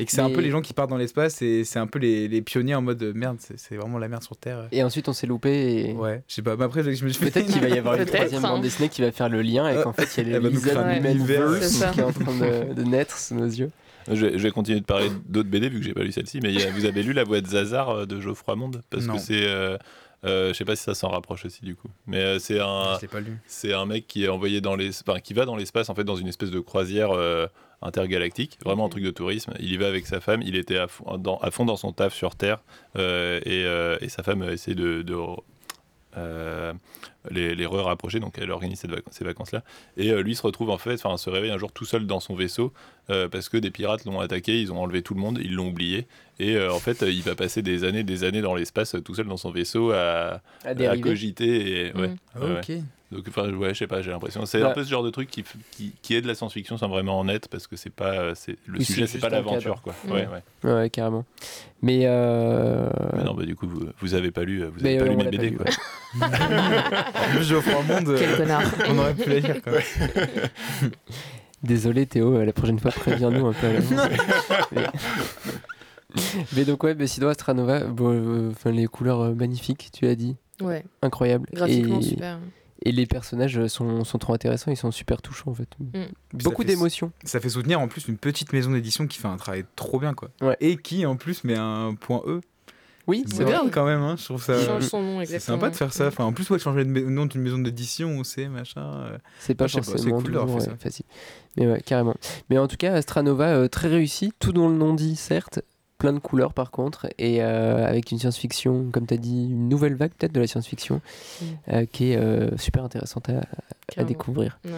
Et que c'est un peu les gens qui partent dans l'espace et c'est un peu les, les pionniers en mode euh, merde, c'est c'est vraiment la merde sur Terre. Et ensuite, on s'est loupé. Et... Ouais, je sais pas. Mais après, je me suis Peut-être qu'il va y avoir une troisième hein. bande dessinée qui va faire le lien et qu'en fait il y a l'univers. Verse C'est ça. qui est en train de, de naître sous nos yeux. Je vais, je vais continuer de parler d'autres BD vu que j'ai pas lu celle-ci, mais il y a- vous avez lu La Voix de Zazar euh, de Geoffroy Monde? Parce Non. que c'est. euh, euh, je sais pas si ça s'en rapproche aussi du coup. Mais euh, c'est un. C'est un mec qui est envoyé dans les, enfin, qui va dans l'espace en fait dans une espèce de croisière euh, intergalactique, vraiment un truc de tourisme. Il y va avec sa femme. Il était à fond dans, à fond dans son taf sur Terre euh, et, euh, et sa femme essaie de, de euh, les, les rapprocher donc elle organise cette vac- ces vacances là et euh, lui se retrouve en fait enfin se réveille un jour tout seul dans son vaisseau euh, parce que des pirates l'ont attaqué ils ont enlevé tout le monde ils l'ont oublié et euh, en fait il va passer des années des années dans l'espace tout seul dans son vaisseau à, À à dériver. cogiter et ouais, Mm. Ah, ouais, ouais. Donc, enfin, ouais, je sais pas, j'ai l'impression. C'est Bah. un peu ce genre de truc qui, qui, qui est de la science-fiction sans vraiment en être, parce que c'est pas. euh, c'est Le Oui, sujet, c'est pas l'aventure, quoi. Mm. Ouais, ouais. Ouais, carrément. Mais, euh... Mais non, bah, du coup, vous, vous avez pas lu, euh, vous mais, avez pas euh, lu mes l'a pas BD, lu, quoi. ouais. En plus, Geoffroy Monde, Quel euh, connard. on aurait pu la lire même. Désolé Théo, la prochaine fois préviens-nous un peu à l'avance. mais... mais donc ouais, mais sinon Astranova, bon, euh, enfin, les couleurs euh, magnifiques, tu as dit, Ouais, incroyable. graphiquement et... super. Et les personnages sont, sont trop intéressants, ils sont super touchants en fait. Puis Beaucoup d'émotions. Ça fait soutenir en plus une petite maison d'édition qui fait un travail trop bien, quoi. Ouais. Et qui en plus met un point E. Oui, C'est c'est moderne quand même, hein, je trouve ça. Il change son nom, C'est exactement. sympa de faire ça. Enfin, en plus, ouais, changer le nom d'une maison d'édition, on sait, machin. euh. C'est pas c'est forcément cool toujours, ouais, ça. facile. Mais ouais, carrément. Mais en tout cas, Astranova, euh, très réussi, tout dont le nom dit, certes, plein de couleurs par contre, et euh, avec une science-fiction, comme tu as dit, une nouvelle vague peut-être de la science-fiction, Mm. euh, qui est euh, super intéressante à, découvrir. Ouais.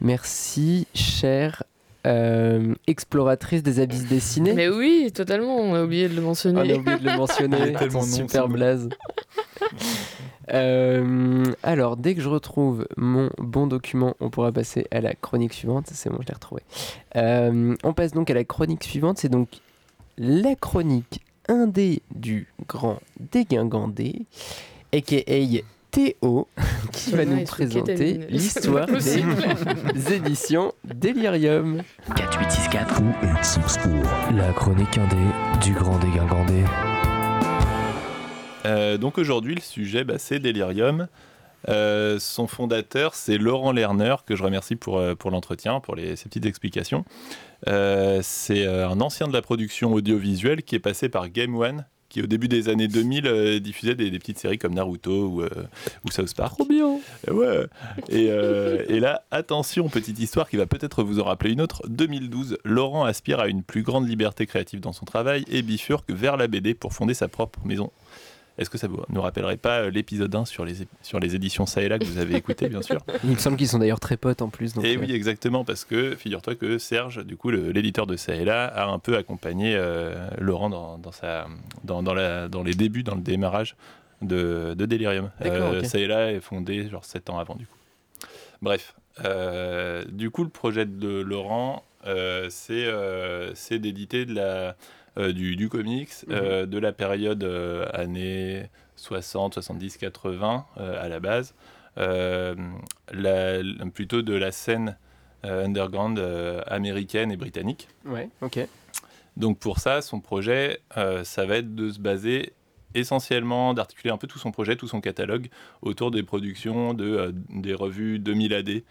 Merci, cher euh, exploratrice des abysses dessinés. Mais oui, totalement, on a oublié de le On a mentionner. oublié de le mentionner. non, super blaze. Euh, alors, dès que je retrouve mon bon document, on pourra passer à la chronique suivante. C'est bon, je l'ai retrouvé. Euh, on passe donc à la chronique suivante. C'est donc la chronique indé du grand dégingandé, a.k.a. Théo, qui va nous présenter l'histoire des éditions Delirium. 4864. ou 864. La chronique indé du grand dégingandé? Euh, donc aujourd'hui, le sujet, bah, c'est Delirium. Euh, son fondateur, c'est Laurent Lerner, que je remercie pour, euh, pour l'entretien, pour les, ces petites explications. Euh, c'est euh, un ancien de la production audiovisuelle qui est passé par Game One, qui au début des années 2000 euh, diffusait des, des petites séries comme Naruto ou, euh, ou South Park. Trop bien. Ouais. Et, euh, et là, attention, petite histoire qui va peut-être vous en rappeler une autre. 2012, Laurent aspire à une plus grande liberté créative dans son travail et bifurque vers la BD pour fonder sa propre maison. Est-ce que ça vous nous rappellerait pas euh, l'épisode 1 sur les, sur les éditions ça et là que vous avez écouté, bien sûr Il me semble qu'ils sont d'ailleurs très potes en plus. Donc, Et euh, oui, exactement, parce que figure-toi que Serge, du coup, l'éditeur de ça et là, a un peu accompagné euh, Laurent dans, dans, sa, dans, dans, la, dans les débuts, dans le démarrage de, de Delirium. Ça et là est fondé genre 7 ans avant, du coup. Bref, euh, du coup, le projet de Laurent, euh, c'est euh, d'éditer de la, euh, du, du comics euh, de la période euh, années 60, 70, 80 euh, à la base. Euh, la- plutôt de la scène euh, underground euh, américaine et britannique. Ouais, ok. Donc pour ça, son projet, euh, ça va être de se baser essentiellement, d'articuler un peu tout son projet, tout son catalogue autour des productions de, euh, des revues 2000 AD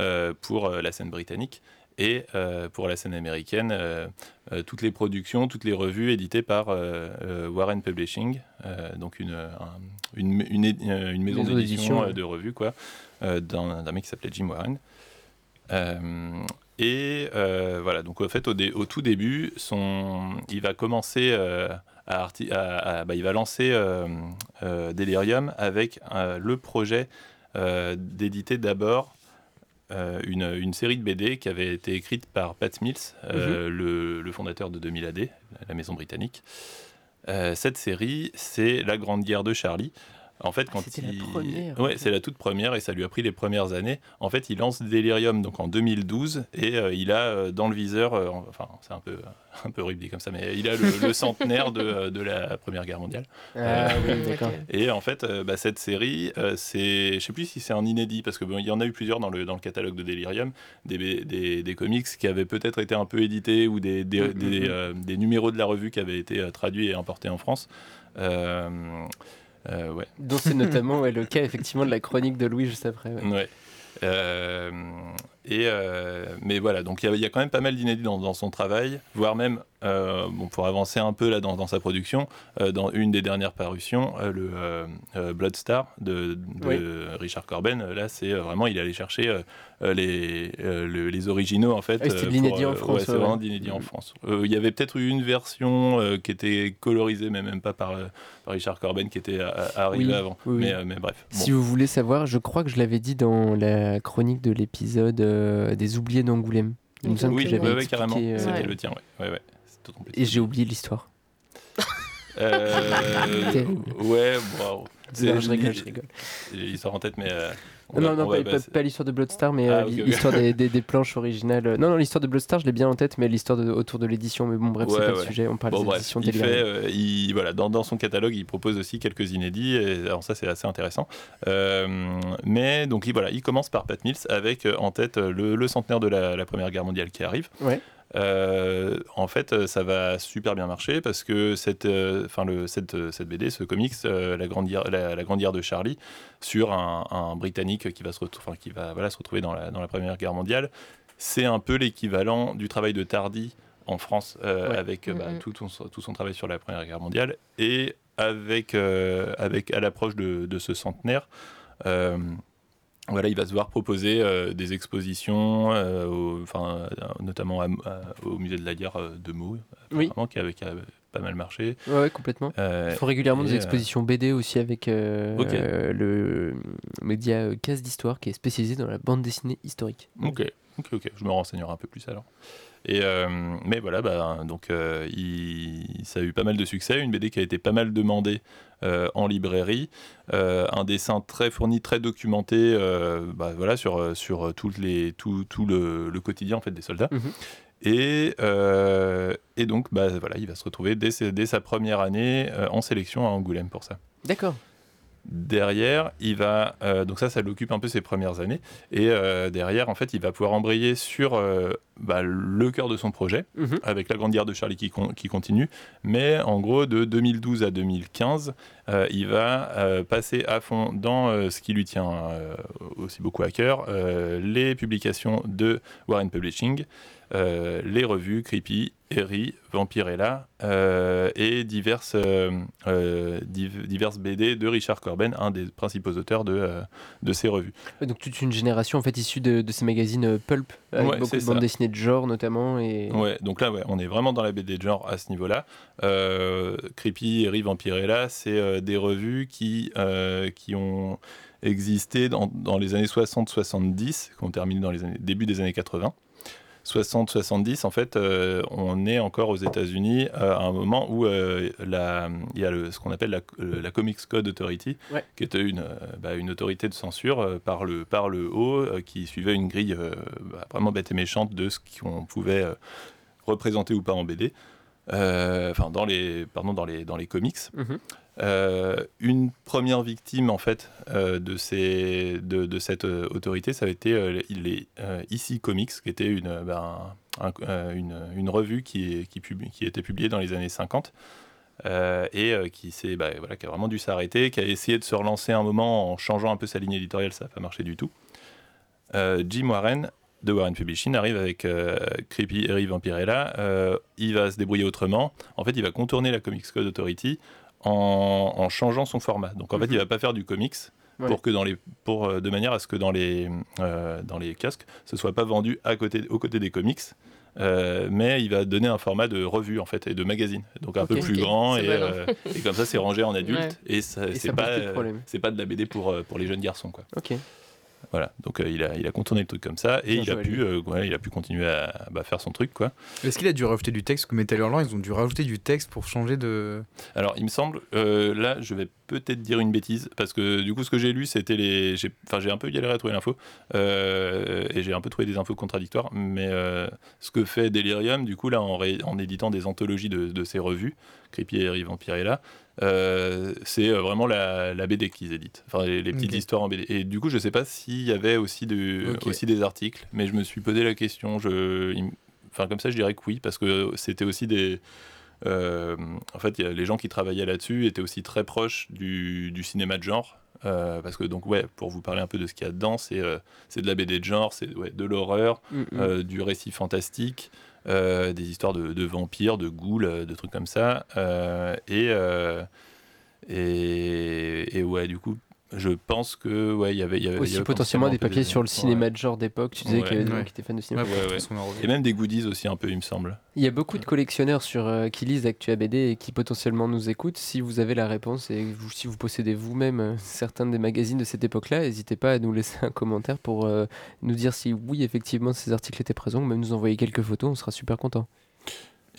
euh, pour euh, la scène britannique et euh, pour la scène américaine, euh, euh, toutes les productions, toutes les revues éditées par Warren Publishing, donc une, un- une, une, é- une maison Maison d'édition, ouais. de revues, quoi, d'un mec qui s'appelait Jim Warren. Et voilà, donc en fait, au, dé- au tout début, son, il va commencer à, arti- à- à- bah, il va lancer Delirium avec le projet d'éditer d'abord euh, une, une série de BD qui avait été écrite par Pat Mills, euh, le, le fondateur de 2000 AD, la maison britannique. Euh, cette série, c'est La Grande Guerre de Charlie. En fait, quand C'était la il... première, Ouais, c'est la toute première et ça lui a pris les premières années. En fait, il lance Delirium donc en 2012 et euh, il a euh, dans le viseur, euh, enfin c'est un peu un peu dit comme ça, mais il a le, le centenaire de, de la Première Guerre mondiale. Ah, oui, Ok. d'accord. Et en fait, euh, bah, cette série, euh, c'est, je sais plus si c'est un inédit parce que bon, il y en a eu plusieurs dans le dans le catalogue de Delirium, des, des, des comics qui avaient peut-être été un peu édités ou des des, des, mhm. euh, des numéros de la revue qui avaient été euh, traduits et importés en France. Euh, euh, ouais. Dont c'est notamment ouais, le cas effectivement de la chronique de Louis juste après. ouais. Ouais. Euh, et euh, mais voilà, donc il y a- il y, a quand même pas mal d'inédits dans, dans son travail, voire même, euh, bon, pour avancer un peu là dans, dans sa production, euh, dans une des dernières parutions, le euh, Bloodstar de, de Oui. Richard Corben, là c'est vraiment, il allait chercher euh, euh, les, le- les originaux en fait. Ah de l'inédit en France, ouais, c'est vraiment ouais. l'inédit en France. Euh, Il y avait peut-être eu une version qui était colorisée, mais même pas par, par Richard Corben, qui était Oui, avant. oui. Mais, mais bref. bon. Si vous voulez savoir, je crois que je l'avais dit dans la chronique de l'épisode euh, des oubliés d'Angoulême. Il me Ok. semble Oui, que j'avais ouais, ouais, expliqué, carrément. euh, C'était le tien, ouais. ouais, tout. Et j'ai oublié l'histoire. Euh, ouais. Non, je rigole, je rigole. J'ai l'histoire en tête, mais. Euh, on Non, non, pas, pas- passer- pas l'histoire de Bloodstar, mais Ah, euh, l'histoire des, des- des planches originales. Non, non, l'histoire de Bloodstar, je l'ai bien en tête, mais l'histoire autour de l'édition. Mais bon, bref, c'est Ouais, pas le sujet. On parle Bon, éditions il fait, euh, il- voilà, dans, dans son catalogue, il propose aussi quelques inédits, et alors ça, c'est assez intéressant. Euh, mais donc, il, voilà, il commence par Pat Mills avec euh, en tête euh, le, le centenaire de la, la Première Guerre mondiale qui arrive. Ouais. Euh, en fait, euh, ça va super bien marcher parce que cette, euh, enfin le, cette, euh, cette BD, ce comics, euh, la, grande guerre, la, la grande guerre de Charlie, sur un, un Britannique qui va se, qui va voilà, se retrouver dans la, dans la Première Guerre mondiale, c'est un peu l'équivalent du travail de Tardy en France euh, Ouais. avec euh, bah, tout, son, tout son travail sur la Première Guerre mondiale et avec, euh, avec à l'approche de, de ce centenaire. Voilà, il va se voir proposer euh, des expositions, euh, au- enfin, euh, notamment à- à- au musée de la guerre de Meaux, Oui. qui a, qui a pas mal marché. Ouais, ouais, complètement. Euh, Ils font régulièrement des expositions BD aussi avec le média Case d'Histoire qui est spécialisé dans la bande dessinée historique. Ok, ok, ok. Je me renseignerai un peu plus alors. Et euh, mais voilà, bah, donc euh, il- ça a eu pas mal de succès. Une BD qui a été pas mal demandée en librairie, Euh, un dessin très fourni, très documenté, euh, bah, voilà sur euh, sur toutes les tout, tout le, le quotidien en fait des soldats. Mhm. Et, euh, et donc bah, voilà, il va se retrouver dès, sa première année euh, en sélection à Angoulême pour ça. D'accord. Derrière, il va euh, donc ça, ça l'occupe un peu ses premières années. Et euh, derrière, en fait, il va pouvoir embrayer sur euh, bah, le cœur de son projet, Mhm. avec la Grande Guerre de Charlie qui, con- qui continue. Mais en gros, de 2012 à 2015, euh, il va passer à fond dans ce qui lui tient aussi beaucoup à cœur, les publications de Warren Publishing, les revues Creepy, Harry, Vampirella euh, et diverses, euh, euh, div- diverses BD de Richard Corben, un des principaux auteurs de, euh, de ces revues. Ouais, Donc toute une génération en fait issue de, de ces magazines euh, pulp avec Ouais, beaucoup de bandes dessinées de genre notamment et Ouais, donc là, ouais, on est vraiment dans la BD de genre à ce niveau-là. Euh, Creepy, Harry, Vampirella, c'est euh, des revues qui, euh, qui ont existé dans, dans les années 60-70, qu'on termine dans les années, début des années 80. 60-70, en fait, euh, on est encore aux États-Unis euh, à un moment où euh, la- il y a le- ce qu'on appelle la, la Comics Code Authority, Ouais. qui était une, bah, une autorité de censure par, le, par le haut, qui suivait une grille bah, vraiment bête et méchante de ce qu'on pouvait représenter ou pas en BD. Enfin, dans les, pardon, dans les, dans les comics. Mhm. Une première victime en fait euh, de, cette euh, autorité, ça a été euh, les, euh, Ici Comics, qui était une, euh, un- euh, une, une revue qui, était publiée dans les années 50 euh, et euh, qui, bah, voilà, a vraiment dû s'arrêter, qui a essayé de se relancer un moment en changeant un peu sa ligne éditoriale, ça n'a pas marché du tout. Euh, Jim Warren de Warren Publishing arrive avec euh, Creepy Harry Vampirella. Euh, il va se débrouiller autrement. En fait, il va contourner la Comics Code Authority en, en changeant son format. Donc en fait, Mhm. il va pas faire du comics Ouais. pour que dans les, pour, euh, de manière à ce que dans les, euh, dans les casques, ce soit pas vendu à côté, aux côtés des comics. euh, mais il va donner un format de revue en fait et de magazine donc un peu plus grand et, euh, comme ça c'est rangé en adulte Ouais. et, Et c'est pas c'est pas de la BD pour, pour les jeunes garçons quoi Ok. Voilà donc euh, il, a, il a contourné le truc comme ça et Bien il a pu euh, ouais, il a pu continuer à bah, faire son truc quoi Est-ce qu'il a dû rajouter du texte? Comme Metal Hurlant Ils ont dû rajouter du texte pour changer de. Alors, il me semble, euh, là, je vais peut-être dire une bêtise, parce que du coup, ce que j'ai lu, c'était les. j'ai- Enfin, j'ai un peu galéré à trouver l'info, euh, et j'ai un peu trouvé des infos contradictoires, mais euh, ce que fait Delirium, du coup, là, en, ré- en éditant des anthologies de, de ces revues, Creepy et Vampirella, euh, c'est euh, vraiment la, la BD qu'ils éditent, enfin, les, les petites histoires en BD. Et du coup, je sais pas s'il y avait aussi, du, Ok. aussi des articles, mais je me suis posé la question, je. il Enfin, comme ça, je dirais que oui, parce que c'était aussi des. Euh, en fait, y a les gens qui travaillaient là-dessus étaient aussi très proches du, du cinéma de genre. euh, parce que, donc, ouais, pour vous parler un peu de ce qu'il y a dedans, c'est de la BD de genre, c'est ouais, de l'horreur, Mm, mm. du récit fantastique, euh, des histoires de, vampires, de ghouls, euh, de trucs comme ça. euh, et, et ouais, du coup, je pense que ouais, il y avait. il y avait- il y Aussi avait potentiellement des papiers sur le ouais. cinéma de genre d'époque. Tu disais Ouais. qu'il y avait des gens Ouais. qui étaient fans de cinéma. Et même des goodies aussi, un peu, il me semble. Il y a beaucoup de collectionneurs sur euh, qui lisent Actua BD et qui potentiellement nous écoutent. Si vous avez la réponse et vous- si vous possédez vous-même euh, certains des magazines de cette époque-là, n'hésitez pas à nous laisser un commentaire pour euh, nous dire si oui, effectivement, ces articles étaient présents ou même nous envoyer quelques photos. On sera super content.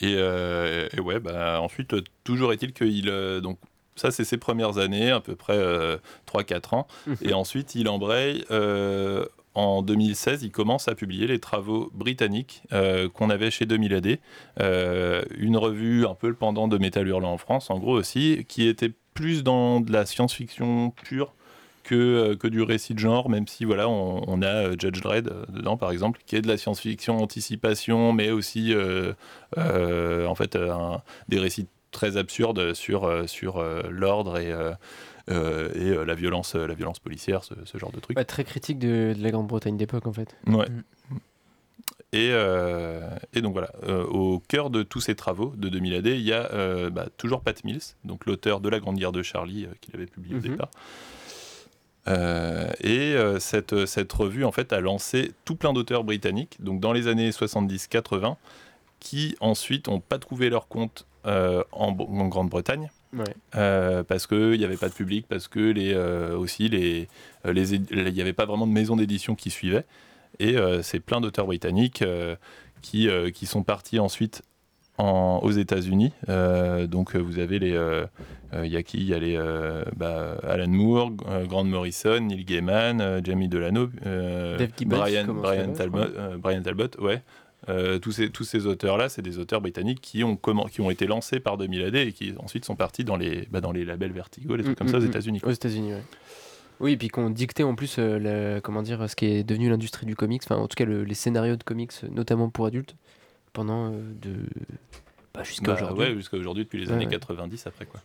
Et, euh, et ouais, bah, ensuite, toujours est-il qu'il. euh, donc, ça, c'est ses premières années, à peu près 3-4 ans. Et ensuite, il embraye. euh, en 2016, il commence à publier les travaux britanniques euh, qu'on avait chez 2000 AD. Euh, une revue un peu le pendant de Metal Hurlant en France, en gros aussi, qui était plus dans de la science-fiction pure que, euh, que du récit de genre, même si voilà, on, on a euh, Judge Dredd euh, dedans, par exemple, qui est de la science-fiction anticipation, mais aussi euh, euh, en fait euh, un- des récits très absurdes sur, euh, sur euh, l'ordre et, euh, et euh, la, violence, la violence policière, ce, ce genre de truc. Ouais, très critique de, de la Grande-Bretagne d'époque en fait. Ouais. Mm. Et, euh, et donc voilà, euh, au cœur de tous ces travaux de 2000 AD, il y a euh, bah, toujours Pat Mills, donc l'auteur de La Grande Guerre de Charlie, euh, qu'il avait publié Mhm. au départ. Euh, et euh, cette, cette revue en fait a lancé tout plein d'auteurs britanniques, donc dans les années 70-80, qui ensuite n'ont pas trouvé leur compte en, Bo- en Grande-Bretagne. Ouais. Euh, parce qu'il n'y avait pas de public, parce que les, euh, aussi les, euh, les il n'y avait pas vraiment de maison d'édition qui suivait. Et euh, c'est plein d'auteurs britanniques euh, qui, euh, qui sont partis ensuite en- aux États-Unis. Euh, donc euh, vous avez les. euh, euh, Il y a qui? Il y a les euh, bah, Alan Moore, euh, Grant Morrison, Neil Gaiman, euh, Jamie Delano, euh, Dave Gibbons qui Brian, Brian, Talbot, euh, Brian Talbot, ouais. Euh, tous ces, tous ces auteurs-là, c'est des auteurs britanniques qui ont, commen- qui ont été lancés par 2000 AD et qui ensuite sont partis dans les, bah, dans les labels Vertigo, les trucs Mm, comme ça aux mm, mm. États-Unis. Aux États-Unis, ouais. Oui, et puis qu'on dictait en plus euh, le- comment dire, ce qui est devenu l'industrie du comics, enfin en tout cas le- les scénarios de comics, notamment pour adultes, pendant euh, de. Bah, jusqu'à Bah, aujourd'hui. ouais, jusqu'à aujourd'hui, depuis les Ouais, années ouais. 90 après quoi.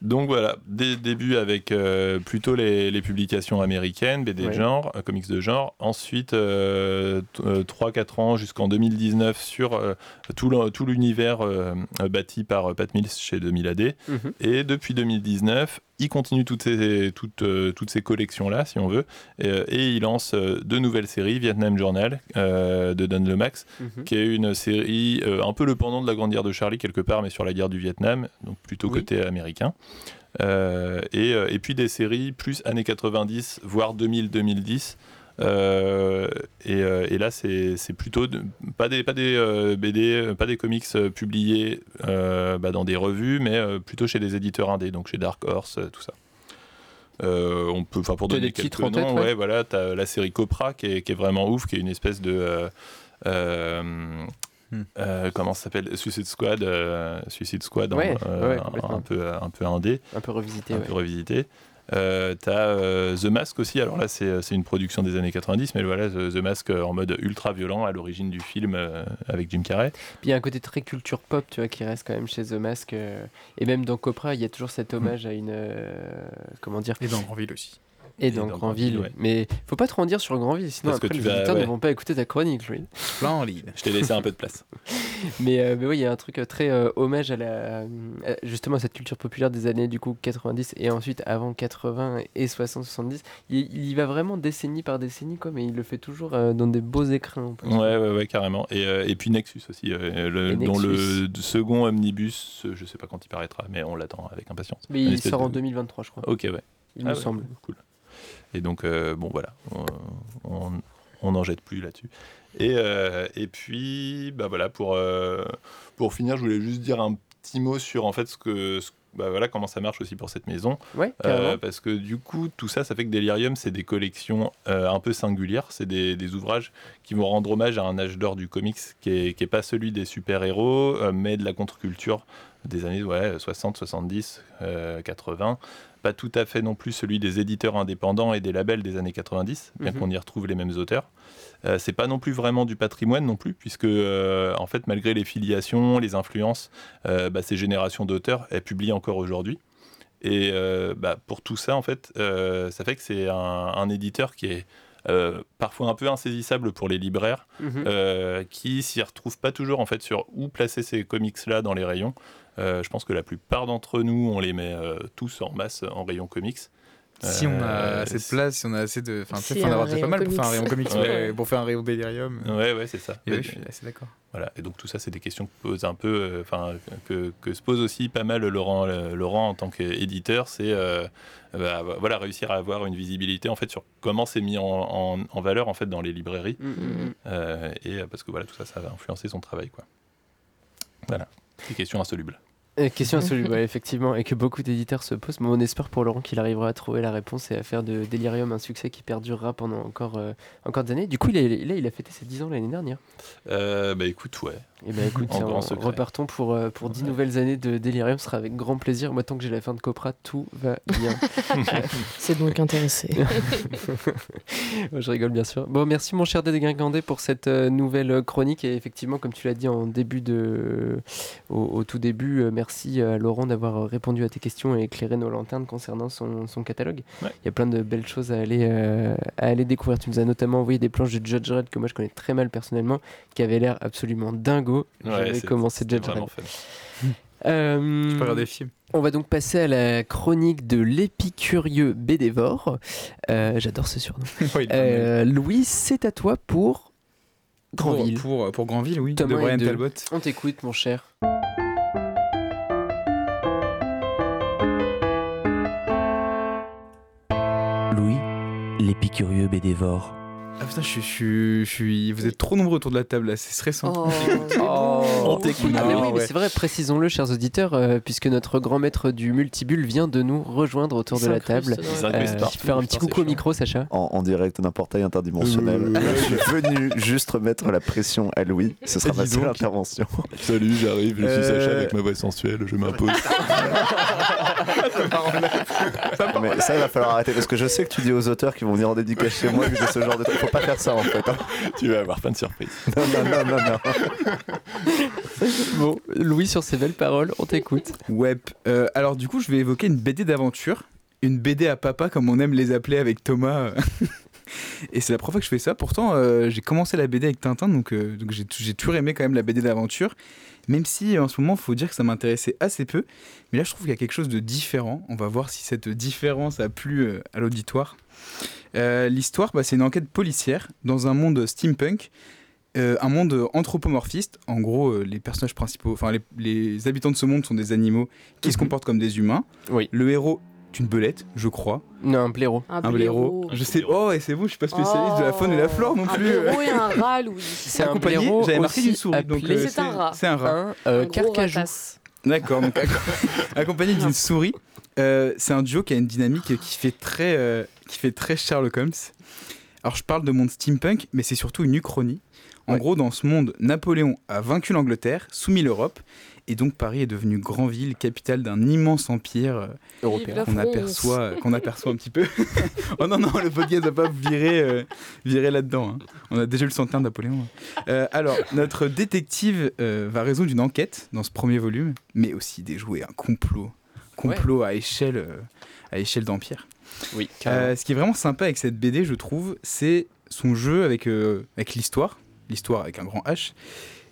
Donc voilà, des débuts avec euh, plutôt les, les publications américaines, BD de Ouais. genre, euh, comics de genre. Ensuite, euh, 3-4 ans jusqu'en 2019 sur euh, tout l'univers euh, euh, bâti par euh, Pat Mills chez 2000 AD. Mhm. Et depuis 2019, il continue toutes ces, toutes, euh, toutes ces collections-là, si on veut, et, euh, et il lance euh, deux nouvelles séries, Vietnam Journal euh, de Don Lomax, Mhm. qui est une série euh, un peu le pendant de la Grande Guerre de Charlie quelque part, mais sur la guerre du Vietnam, donc plutôt Oui. côté américain. Et, et puis des séries plus années 90, voire 2000-2010. Euh, et, euh, et là, c'est plutôt de- pas des, pas des euh, BD, pas des comics euh, publiés euh, bah, dans des revues, mais plutôt chez des éditeurs indés, donc chez Dark Horse, tout ça. On peut, enfin pour as donner des quelques titres en tête, noms, ouais ouais, voilà, t'as la série Copra qui est, qui est vraiment ouf, qui est une espèce de euh, euh, comment ça s'appelle Suicide Squad, euh, Suicide Squad, en- Ouais, euh, ouais, un peu un peu indé, Un peu revisité, un ouais. peu revisité. Euh, t'as euh, The Mask aussi, alors là c'est c'est une production des années 90, mais voilà The, The Mask euh, en mode ultra violent à l'origine du film euh, avec Jim Carrey. Puis il y a un côté très culture pop, tu vois, qui reste quand même chez The Mask. euh, et même dans Copra, il y a toujours cet hommage à une. euh, comment dire Et dans Grandville aussi. Et, Et dans, dans Grandville. Grandville, ouais. Mais faut pas trop en dire sur Grandville, sinon Parce après les vas- auditeurs ouais. ne vont pas écouter ta chronique, en lead. Je t'ai laissé un peu de place. Mais, euh, mais oui, il y a un truc euh, très euh, hommage à la, justement à cette culture populaire des années du coup 90 et ensuite avant 80 et 60-70. Il, il y va vraiment décennie par décennie, quoi, mais il le fait toujours euh, dans des beaux écrins. en plus. Ouais, ouais, ouais, carrément. Et, euh, et puis Nexus aussi, euh, le- dont le second omnibus, je sais pas quand il paraîtra, mais on l'attend avec impatience. Mais il sort en de- 2023, je crois. Ok, ouais. Il Ah me ouais, semble. Cool. Et donc, euh, bon, voilà, on- n'en jette plus là-dessus. Et, euh, et puis, bah voilà, pour, euh, pour finir, je voulais juste dire un petit mot sur en fait ce que. ce- bah voilà comment ça marche aussi pour cette maison. Ouais, Euh, parce que du coup, tout ça, ça fait que Delirium, c'est des collections euh, un peu singulières. C'est des, des ouvrages qui vont rendre hommage à un âge d'or du comics qui est, qui est pas celui des super-héros, euh, mais de la contre-culture des années ouais, 60, 70, euh, 80. Pas tout à fait non plus celui des éditeurs indépendants et des labels des années 90, bien Mhm. qu'on y retrouve les mêmes auteurs. Euh, c'est pas non plus vraiment du patrimoine non plus, puisque euh, en fait, malgré les filiations, les influences, euh, bah, ces générations d'auteurs, elles publient encore aujourd'hui. Et euh, bah, pour tout ça, en fait, ça fait que c'est un, un éditeur qui est euh, parfois un peu insaisissable pour les libraires, Mhm. euh, qui s'y retrouvent pas toujours en fait sur où placer ces comics là dans les rayons. Euh, je pense que la plupart d'entre nous, on les met euh, tous en masse en rayon comics. Si on a Euh, assez de place, si on a assez de. Enfin, Si, en avoir déjà pas mal pour faire un rayon comics, Ouais. pour faire un rayon Delirium. Ouais, ouais, c'est ça. Et oui, je suis assez d'accord. Voilà, et donc tout ça, c'est des questions que pose un peu, euh, enfin, que, que se pose aussi pas mal Laurent, euh, Laurent en tant qu'éditeur, c'est euh, bah, voilà, réussir à avoir une visibilité en fait sur comment c'est mis en, en- en valeur en fait dans les librairies, Mhm, mhm. euh, et parce que voilà, tout ça, ça va influencer son travail, quoi. Voilà, des questions insolubles. Euh, Question insoluble, ouais, effectivement, et que beaucoup d'éditeurs se posent. Mais on espère pour Laurent qu'il arrivera à trouver la réponse et à faire de Delirium un succès qui perdurera pendant encore, euh, encore des années. Du coup, il a, là, il a fêté ses 10 ans l'année dernière. Euh, bah écoute, ouais. Et ben écoute, En tiens, grand on- secret. repartons pour, euh, pour 10 Ouais. nouvelles années de Delirium. Ce sera avec grand plaisir. Moi, tant que j'ai la fin de Copra, tout va bien. C'est donc intéressé. Je rigole bien sûr. Bon, merci mon cher Dédé Guingandé pour cette euh, nouvelle chronique. Et effectivement, comme tu l'as dit en début de, au, au tout début, euh, merci à Laurent d'avoir euh, répondu à tes questions et éclairé nos lanternes concernant son, son catalogue. Ouais. Il y a plein de belles choses à aller, euh, à aller découvrir. Tu nous as notamment envoyé des planches de Judge Dredd que moi je connais très mal personnellement, qui avaient l'air absolument dingo. J'avais commencé Judge. Euh, peux regarder film. on va donc passer à la chronique de l'épicurieux Bédévore. Euh, J'adore ce surnom. Euh, Louis, c'est à toi pour Pour- Grandville. Pour, pour, Grandville, oui. Thomas de Brian Talbot. On t'écoute, mon cher. L'épicurieux bédévore. Ah putain, je suis, je suis, je suis- Vous êtes trop nombreux autour de la table là, c'est stressant. Oh, c'est Oh. beau. On t'écoute. Ah mais oui, mais ouais. c'est vrai, précisons-le, chers auditeurs, euh, puisque notre grand maître du multibulle vient de nous rejoindre autour de la table. Euh, faire un petit coucou au micro, Sacha. en, en direct d'un portail interdimensionnel. Euh, Je suis venu juste remettre la pression à Louis. Ce sera ma seule intervention. Salut, j'arrive, je suis Euh, Sacha avec ma voix sensuelle, je m'impose. Mais ça, il va falloir arrêter parce que je sais que tu dis aux auteurs qui vont venir en dédicace chez moi que j'ai ce genre de truc. Faut pas faire ça en fait. hein. tu vas avoir plein de surprises. Non, non, non, non, non. Bon, Louis, sur ces belles paroles, on t'écoute. Ouais. euh, alors du coup, je vais évoquer une BD d'aventure, une BD à papa comme on aime les appeler avec Thomas. Et c'est la première fois que je fais ça. Pourtant, euh, j'ai commencé la BD avec Tintin, donc, euh, donc j'ai j'ai toujours aimé quand même la BD d'aventure. Même si en ce moment, il faut dire que ça m'intéressait assez peu. Mais là, je trouve qu'il y a quelque chose de différent. On va voir si cette différence a plu euh, à l'auditoire. Euh, L'histoire, bah, c'est une enquête policière dans un monde steampunk. euh, un monde anthropomorphiste. En gros, euh, les personnages principaux, enfin les, les habitants de ce monde sont des animaux qui se Mhm. comportent comme des humains. Oui. Le héros une belette, je crois. Non, un blaireau. Un Un blaireau. Je sais. Oh, et c'est vous, je suis pas spécialiste de la faune et la flore non Un plus. blaireau et un rat, Louis. C'est un Accompagné, blaireau j'avais marqué d'une souris. Donc, euh, Mais c'est un rat. C'est un rat. Un euh, Un gros carcajou. ratasse. D'accord, donc accompagné d'une souris. Euh, c'est un duo qui a une dynamique qui fait très, euh, qui fait très Sherlock Holmes. Alors je parle de monde steampunk, mais c'est surtout une uchronie. En Ouais. gros, dans ce monde, Napoléon a vaincu l'Angleterre, soumis l'Europe, et donc Paris est devenu grand ville, capitale d'un immense empire euh, européen. Qu'on aperçoit, euh, qu'on aperçoit un petit peu. oh non, non, le podcast va pas virer, euh, virer là-dedans. hein. On a déjà eu le centenaire de Napoléon. Euh, alors, notre détective euh, va résoudre une enquête dans ce premier volume, mais aussi déjouer un complot. Complot à échelle, euh, à échelle d'empire. Oui, carrément. Euh, ce qui est vraiment sympa avec cette BD, je trouve, c'est son jeu avec, euh, avec l'histoire, l'histoire avec un grand H,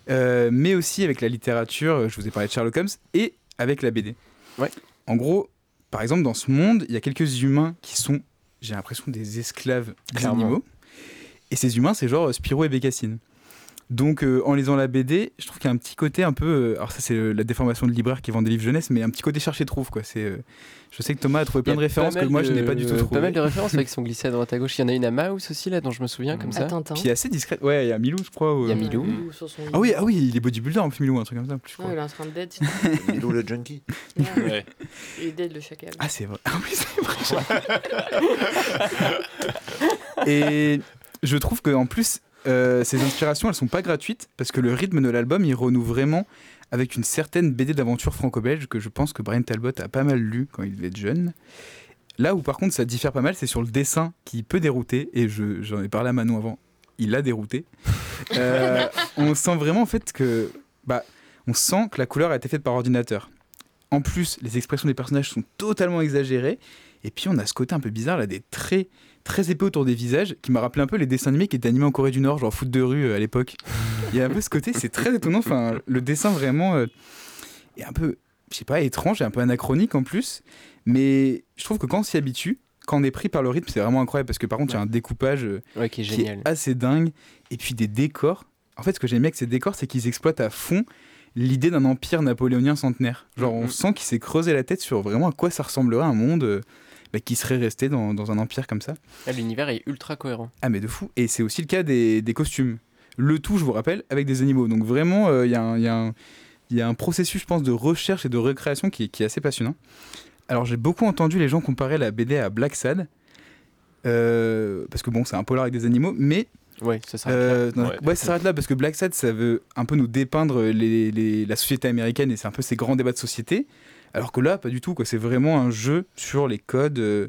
euh, mais aussi avec la littérature, euh, je vous ai parlé de Sherlock Holmes, et avec la BD. Ouais. En gros, par exemple, dans ce monde, il y a quelques humains qui sont, j'ai l'impression, des esclaves des Clairement. animaux. Et ces humains, c'est genre euh, Spirou et Bécassine. Donc, euh, en lisant la BD, je trouve qu'il y a un petit côté un peu. euh, alors, ça, c'est euh, la déformation de libraire qui vend des livres jeunesse, mais un petit côté chercher-trouve, quoi. C'est, euh, je sais que Thomas a trouvé plein a de références que moi, je n'ai pas du tout trouvé. Pas mal de références avec son glissé à droite à gauche. Il y en a une à Mouse aussi, là, dont je me souviens, comme ça. À Tintin. Puis assez discrète. Ouais, il y a Milou, je crois. Il y a Milou. Ah oui, ah oui, il est bodybuilder en plus, Milou, un truc comme ça, en plus, je Non, crois. il est en train de dead. Milou le junkie. Ouais. Il est dead le chacal. Ah, c'est vrai. Ah oui, c'est vrai. Et je trouve qu'en plus, euh, ces inspirations, elles sont pas gratuites parce que le rythme de l'album, il renoue vraiment avec une certaine BD d'aventure franco-belge que je pense que Brian Talbot a pas mal lu quand il devait être jeune. Là où par contre ça diffère pas mal, c'est sur le dessin qui peut dérouter, et je- j'en ai parlé à Manon avant, il a dérouté. Euh, on sent vraiment en fait que. Bah, on sent que la couleur a été faite par ordinateur. En plus, les expressions des personnages sont totalement exagérées, et puis on a ce côté un peu bizarre là, des traits très épais autour des visages, qui m'a rappelé un peu les dessins animés qui étaient animés en Corée du Nord, genre foot de rue euh, à l'époque. Il y a un peu ce côté, c'est très étonnant. Enfin, le dessin vraiment euh, est un peu, je sais pas, étrange et un peu anachronique en plus. Mais je trouve que quand on s'y habitue, quand on est pris par le rythme, c'est vraiment incroyable parce que par contre, il y a un découpage euh, Ouais, qui est qui génial. est assez dingue. Et puis des décors. En fait, ce que j'aime bien avec ces décors, c'est qu'ils exploitent à fond l'idée d'un empire napoléonien centenaire. Genre, on Mhm. sent qu'il s'est creusé la tête sur vraiment à quoi ça ressemblerait un monde bah, qui serait resté dans, dans un empire comme ça. Ah, L'univers est ultra cohérent. Ah, mais de fou. Et c'est aussi le cas des, des costumes. Le tout, je vous rappelle, avec des animaux. Donc vraiment, euh, il y, a un- il y il y a un processus, je pense, de recherche et de recréation qui, est- qui est assez passionnant. Alors, j'ai beaucoup entendu les gens comparer la BD à Black Sad. Euh, parce que bon, c'est un polar avec des animaux, mais Ouais, ça s'arrête euh, Ouais. ouais, ça s'arrête là parce que Black Sad, ça veut un peu nous dépeindre les- les- la société américaine et c'est un peu ces grands débats de société. Alors que là, pas du tout. quoi. C'est vraiment un jeu sur les codes, euh,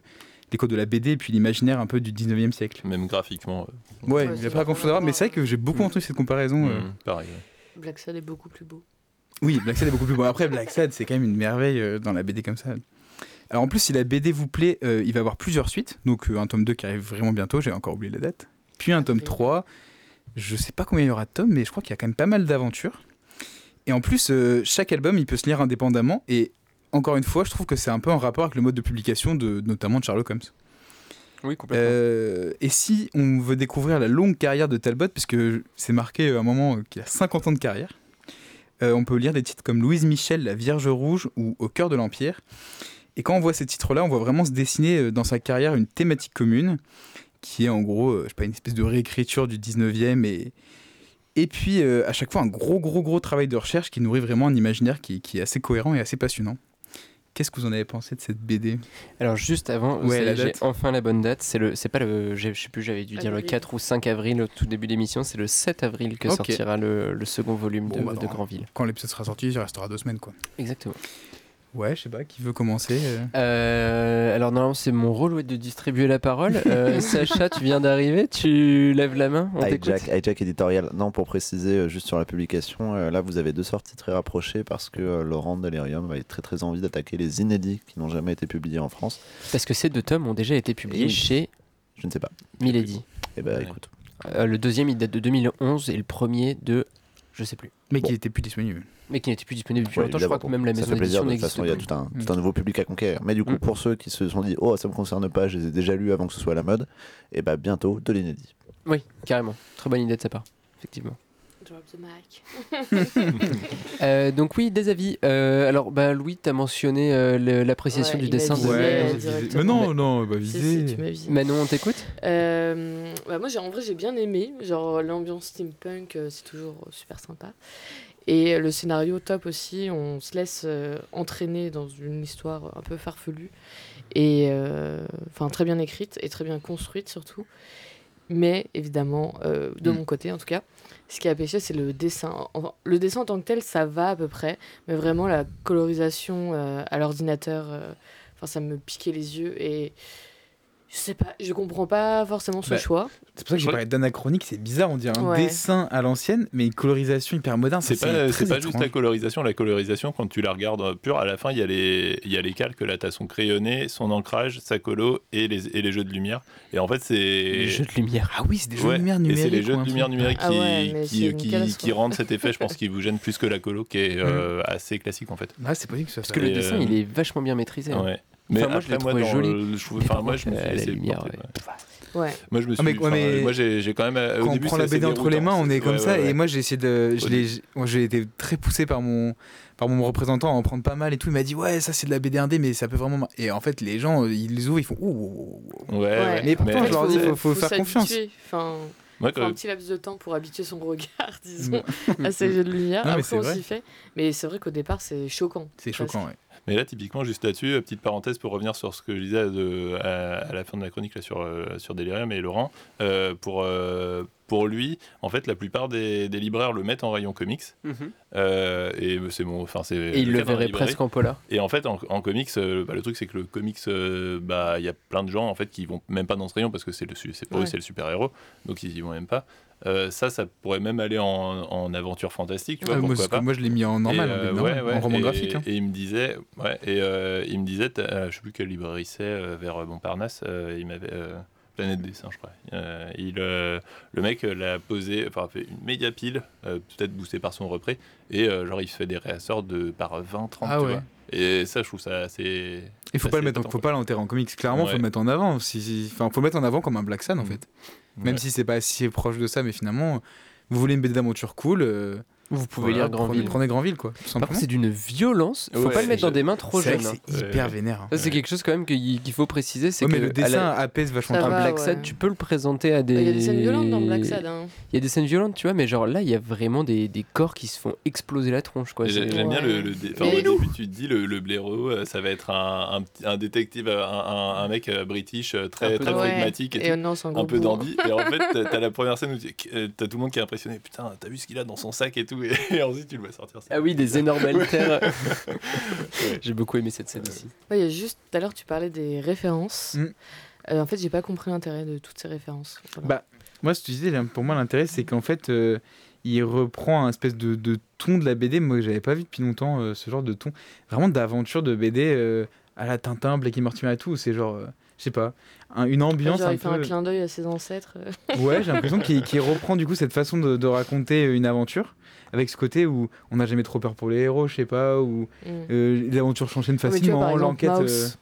les codes de la BD et puis l'imaginaire un peu du 19e siècle. Même graphiquement. euh, Ouais, Ouais, il n'y a pas grand chose à voir, mais c'est vrai que j'ai beaucoup Mm. entendu cette comparaison. euh. mm, pareil. ouais. Black Sad est beaucoup plus beau. Oui, Black Sad est beaucoup plus bon. Après, Black Sad, c'est quand même une merveille euh, dans la BD comme ça. Alors en plus, si la BD vous plaît, euh, il va y avoir plusieurs suites. Donc euh, un tome 2 qui arrive vraiment bientôt, j'ai encore oublié la date. Puis un tome Ok. 3. Je sais pas combien il y aura de tomes, mais je crois qu'il y a quand même pas mal d'aventures. Et en plus, euh, chaque album, il peut se lire indépendamment. Et encore une fois, je trouve que c'est un peu en rapport avec le mode de publication, de, notamment de Sherlock Holmes. Oui, complètement. Euh, et si on veut découvrir la longue carrière de Talbot, puisque c'est marqué à un moment qu'il a 50 ans de carrière, euh, on peut lire des titres comme Louise Michel, La Vierge Rouge ou Au cœur de l'Empire. Et quand on voit ces titres-là, on voit vraiment se dessiner euh, dans sa carrière une thématique commune qui est en gros, je sais pas, une espèce de réécriture du 19e et. Et puis, euh, à chaque fois, un gros, gros, gros travail de recherche qui nourrit vraiment un imaginaire qui, qui est assez cohérent et assez passionnant. Qu'est-ce que vous en avez pensé de cette BD Alors juste avant, Ouais, j'ai date. enfin la bonne date. C'est le, c'est pas le, j'ai- je sais plus, j'avais dû dire le Avril. 4 ou 5 avril au tout début d'émission. C'est le 7 avril que sortira le, le second volume Bon, de, bah, de. Grandville. Quand l'épisode sera sorti, il restera deux semaines, quoi. Exactement. Ouais, je sais pas, qui veut commencer euh Euh, alors normalement c'est mon rôle ouais, de distribuer la parole. Euh, Sacha, tu viens d'arriver, tu lèves la main, on. Hijack, hijack éditorial. Non, pour préciser, euh, juste sur la publication, euh, là vous avez deux sorties très rapprochées parce que euh, Laurent Delirium avait très très envie d'attaquer les inédits qui n'ont jamais été publiés en France. Parce que ces deux tomes ont déjà été publiés chez Je ne sais pas. Milady. Eh ben Ouais. écoute. Euh, le deuxième il date de 2011 et le premier de je sais plus. Mais qui était plus disponible. Mais qui n'était plus disponible depuis Ouais, longtemps. Je crois que même la ça maison fait plaisir. d'édition De toute n'existe façon, il y a plus. tout un, tout un nouveau public à conquérir. Mais du coup, Mm. pour ceux qui se sont dit, oh, ça me concerne pas, je les ai déjà lus avant que ce soit à la mode, et bah bientôt de l'inédit. Oui, carrément. Très bonne idée de sa part, effectivement. Drop the mic. Euh, donc oui, des avis. Euh, alors, bah, Louis, tu as mentionné euh, l'appréciation Ouais, du dessin visé, de... Ouais. Mais non, non, bah Si, si, visé. m'as visé. Manon, on t'écoute Euh, bah, moi, en vrai, j'ai bien aimé. Genre, l'ambiance steampunk, euh, c'est toujours super sympa. Et le scénario, top aussi. On se laisse euh, entraîner dans une histoire un peu farfelue. Et euh, enfin, très bien écrite et très bien construite, surtout. Mais évidemment, euh, de Mm. mon côté en tout cas, ce qui a péché, c'est le dessin. Enfin, le dessin en tant que tel, ça va à peu près. Mais vraiment, la colorisation à l'ordinateur, enfin, ça me piquait les yeux. Et je sais pas, je comprends pas forcément ce Bah, choix. C'est pour ça que j'ai parlé d'anachronique, c'est bizarre, on dirait un Ouais. dessin à l'ancienne, mais une colorisation hyper moderne. C'est pas, très c'est pas juste la colorisation. La colorisation, quand tu la regardes pure, à la fin, il y, a les- il y a les calques. Là, tu as son crayonné, son ancrage, sa colo et les, et les jeux de lumière. Et en fait, c'est. Les jeux de lumière. Ah oui, c'est des jeux Ouais, de lumière et numériques. c'est les jeux de lumière numérique Ah qui, ouais, rendent cet effet, je pense, qui vous gêne plus que la colo, qui est euh, assez classique en fait. Ah, c'est possible que ça Parce que le Et, dessin, euh, il est vachement bien maîtrisé. hein. Ouais. Mais Enfin, moi, je après, l'ai moi, dans joli. le- je enfin, moi, je me suis la laissé lumière, porter, ouais. ouais. Ouais. Moi, je me Ah, suis. mais- ouais, enfin, mais- Moi, j'ai quand même. au Quand on prend la BD entre les mains, on est comme Ouais, ça. ouais, ouais. Et moi, j'ai essayé de. je j'ai été très poussé par mon, par mon représentant à en prendre pas mal et tout. Il m'a dit, ouais, ça, c'est de la BD 1D, mais ça peut vraiment. Et en fait, les gens, ils les ouvrent, ils font, ouh. Ouais, ouais. Mais pourtant, je leur dis, faut, faut faut faire confiance. Enfin, Moi, faut un petit laps de temps pour habituer son regard, disons, à ces jeux de lumière. Non, Après, c'est on vrai. s'y fait. Mais c'est vrai qu'au départ, c'est choquant. C'est choquant, ouais. Mais là, typiquement, juste là-dessus, euh, petite parenthèse pour revenir sur ce que je disais de- à, à la fin de la chronique là, sur, euh, sur Delirium et Laurent. euh, pour, euh, pour lui, en fait, la plupart des, des libraires le mettent en rayon comics. Euh, et c'est mon. Enfin, c'est Et il le la verrait presque en polar. Et en fait, en, en comics, bah, le truc, c'est que le comics, bah, il y a plein de gens en fait qui vont même pas dans ce rayon parce que c'est le, c'est pour eux, Ouais. c'est le super héros, donc ils y vont même pas. Euh, ça, ça pourrait même aller en, en aventure fantastique, tu vois, Ah, moi, pas. moi, je l'ai mis en normal, Et, en euh, BD normal, ouais, ouais, en roman et- graphique. hein. Et il me disait, ouais, et euh, il me disait, je sais plus quelle librairie c'est, vers Montparnasse, il m'avait Planète Dessin, je crois. Il, le mec l'a posé, enfin fait une méga pile, peut-être boosté par son repré, et genre il fait des réassorts de par 20, 30, Ah tu ouais. vois. Et ça, je trouve ça assez. Il faut ça, pas le c'est mettre, en- épatant, faut pas l'enterrer en comics. Clairement, faut Ouais. le mettre en avant. Si, si- enfin, faut le mettre en avant comme un Black Sun en Mhm. fait. Même Ouais. si c'est pas si proche de ça, mais finalement, vous voulez une BD d'aventure cool. Euh, Vous pouvez voilà, lire Grandville. Prenez, prenez Grandville quoi. Par contre, c'est d'une violence. Faut Ouais, pas le mettre dans des mains trop jeunes. hein. c'est hyper vénère. hein. Ça, c'est quelque chose quand même qu'il faut préciser. C'est Ouais, que mais le dessin la- apaise vachement. Un va, Black ouais. Sad, tu peux le présenter à des. Il y a des scènes violentes dans Black Sad. Hein. Il y a des scènes violentes, tu vois, mais genre là, il y a vraiment des, des corps qui se font exploser la tronche, quoi. J'aime bien le, le dé- enfin, au début, tu te dis le, le blaireau, euh, ça va être un, un, petit- un détective, un, un, mec euh, british euh, très, très pragmatique et, un peu dandy. Et en fait, t'as la première scène où tu- euh, t'as tout le monde qui est impressionné. Putain, t'as vu ce qu'il a dans son sac et tout. Et, et ensuite, tu le vois sortir. ça. Ah oui, des énormes haltères. J'ai beaucoup aimé cette scène aussi. Ouais, il y a juste, tout à l'heure, tu parlais des références. Mm. Euh, en fait, j'ai pas compris l'intérêt de toutes ces références. Voilà. Bah, Moi, ce que tu disais, là, pour moi, l'intérêt, c'est qu'en fait, euh, il reprend un espèce de, de ton de la BD. Moi, j'avais pas vu depuis longtemps euh, ce genre de ton. Vraiment d'aventure de BD euh, à la Tintin, Blake et Mortimer et tout. C'est genre, euh, je sais pas, un- une ambiance Genre, un il fait un clin d'œil à ses ancêtres. Ouais, j'ai l'impression qu'il reprend du coup cette façon de, de raconter une aventure. Avec ce côté où on n'a jamais trop peur pour les héros, je sais pas, où Mm. euh, tu vois, facilement, l'enquête. euh, Mouse.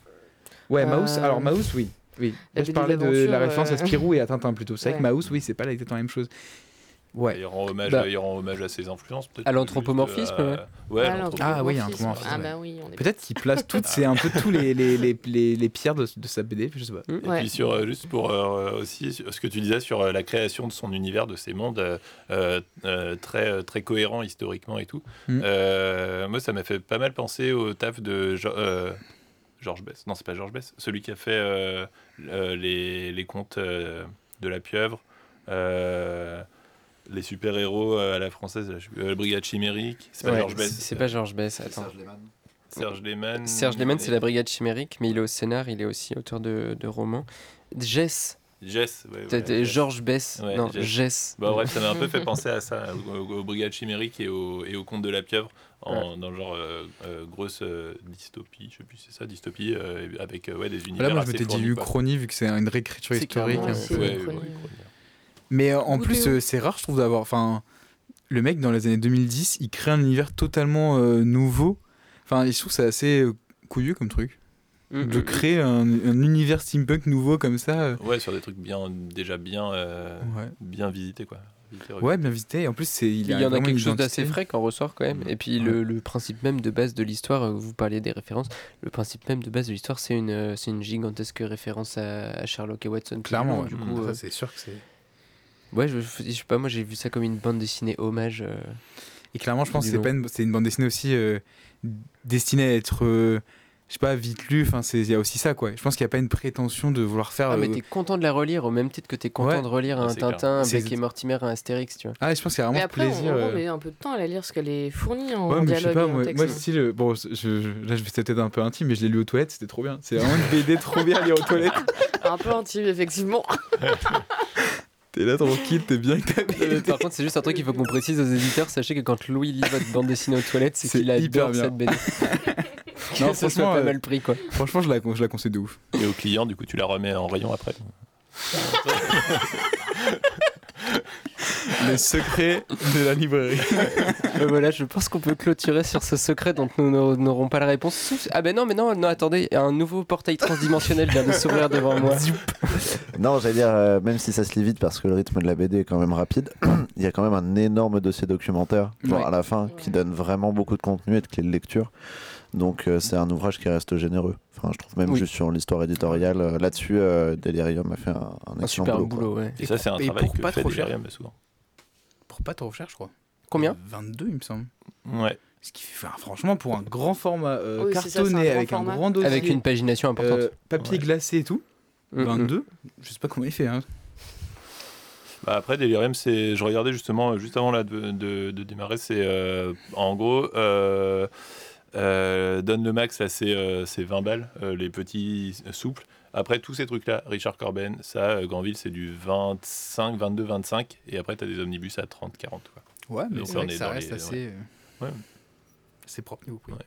Ouais, Euh, Mouse. Alors Mouse, oui. Oui. Là, je parlais de la référence à euh, Spirou et à Tintin plutôt. C'est vrai que ouais. Mouse, oui, c'est pas exactement la même chose. Ouais. Il rend hommage, Bah. il rend hommage à ses influences, peut-être. À l'anthropomorphisme, euh, Ouais, Ah. Ah oui, il y a un l'anthropomorphisme. anthropomorphisme, Ah bah oui, est Peut-être qu'il place toutes, c'est un peu tous les, les, les, les, les pierres de, de sa BD, je sais pas. Et Ouais. puis sur, euh, juste pour euh, aussi ce que tu disais sur euh, la création de son univers, de ses mondes, euh, euh, euh, très, très cohérent historiquement et tout. Mm. Euh, moi, ça m'a fait pas mal penser au taf de euh, Georges Bess. Non, c'est pas Georges Bess. Celui qui a fait euh, euh, les, les contes euh, de la pieuvre. Les super-héros euh, à la française, plus, euh, Brigade Chimérique, c'est pas Ouais, Georges Bess. c'est- pas Georges Bess, attends. Serge Lehmann. Serge Lehmann, c'est la Brigade Chimérique, mais il est au scénar, il est aussi auteur de, de romans. Jess, Jess, ouais, ouais. Georges Bess, Ouais, non, Jess. Jess. Bah bref, ça m'a un peu fait penser à ça, aux, aux Brigades Chimériques et au, et au Conte de la Pieuvre, en, dans le genre euh, euh, grosse euh, dystopie, je sais plus si c'est ça, dystopie, euh, avec euh, ouais, des univers Là, moi, je m'étais dit. Uchronie, vu que c'est une réécriture C'est historique. hein. Mais euh, en plus, euh, c'est rare, je trouve, d'avoir. Enfin, le mec, dans les années 2010, il crée un univers totalement euh, nouveau. Enfin, je trouve que c'est assez euh, couillu comme truc. Mm, De mm, créer un, un univers steampunk nouveau comme ça. euh, Ouais, sur des trucs bien, déjà bien, euh, Ouais. bien visités, quoi. Visités, Ouais, bien visité. Et en plus, c'est, il, Il y en a quelque chose d'assez frais qui en ressort quand même. Mm. Et puis le, le principe même de base de l'histoire, vous parliez des références, le principe même de base de l'histoire, c'est une, c'est une gigantesque référence à, à Sherlock et Watson. Clairement, du coup, euh, c'est sûr que c'est. Ouais, je, je sais pas, moi j'ai vu ça comme une bande dessinée hommage. euh, Et clairement, je pense que c'est pas une, c'est une bande dessinée aussi euh, destinée à être, euh, je sais pas, vite lue. Enfin, c'est- il y a aussi ça, quoi. Je pense qu'il n'y a pas une prétention de vouloir faire. Ah, mais euh, t'es content de la relire au même titre que t'es content Ouais. de relire Ouais, un. Tintin, un Beck et Mortimer, un Astérix, tu vois. Ah, je pense qu'il y a Mais vraiment après, ce plaisir. on, on euh, met un peu de temps à la lire parce qu'elle est fournie en Ouais, mais je sais dialogue pas, et en moi, texte. moi, le style, bon, je, je- là je vais c'était peut-être un peu intime, mais je l'ai lu aux toilettes, c'était trop bien. C'est vraiment une BD trop bien à lire aux toilettes. Un peu intime, effectivement. T'es là tranquille, t'es bien avec ta Euh. Par contre, c'est juste un truc qu'il faut qu'on précise aux éditeurs. Sachez que quand Louis lit votre bande dessinée aux toilettes, c'est qu'il hyper adore bien. cette BD. Non, que ça soit franchement, pas euh, mal pris, quoi. Franchement, je la, je la conseille de ouf. Et au client, du coup, tu la remets en rayon après. Les secrets de la librairie. Euh, voilà, je pense qu'on peut clôturer sur ce secret dont nous n'aurons- pas la réponse. Sauf- Ah ben non, mais non, non, attendez, un nouveau portail transdimensionnel vient de s'ouvrir devant moi. Non, j'allais dire, euh, même si ça se lit vite parce que le rythme de la BD est quand même rapide, il y a quand même un énorme dossier documentaire genre Ouais. à la fin qui donne vraiment beaucoup de contenu et de clés de lecture. Donc euh, c'est un ouvrage qui reste généreux. Enfin, je trouve même Oui. juste sur l'histoire éditoriale, euh, là-dessus, euh, Delirium a fait un, un Un excellent super boulot. boulot, quoi. ouais. Et, Et ça, c'est un travail pour que pas fait trop cher. Delirium souvent. Pour pas trop cher, je crois. Combien? 22, il me semble. Ouais. Ce qui fait, enfin, franchement, pour un grand format euh, Oui, c'est ça, c'est un cartonné grand avec format. un grand dossier, Avec une pagination importante. euh, papier Ouais. glacé et tout, Mm, mm. 22, je sais pas comment il fait. Hein. Bah, après, Delirium, c'est, je regardais justement, juste avant là, de, de- de démarrer, c'est euh, en gros, donne le max, là, c'est, euh, c'est 20 balles, euh, les petits euh, souples. Après, tous ces trucs-là, Richard Corben, ça, euh, Granville, c'est du 25, 22, 25. Et après, tu as des omnibus à 30, 40. Quoi. Ouais, mais c'est ça, vrai que ça reste les- assez, euh, Ouais. assez propre niveau prix. Ouais.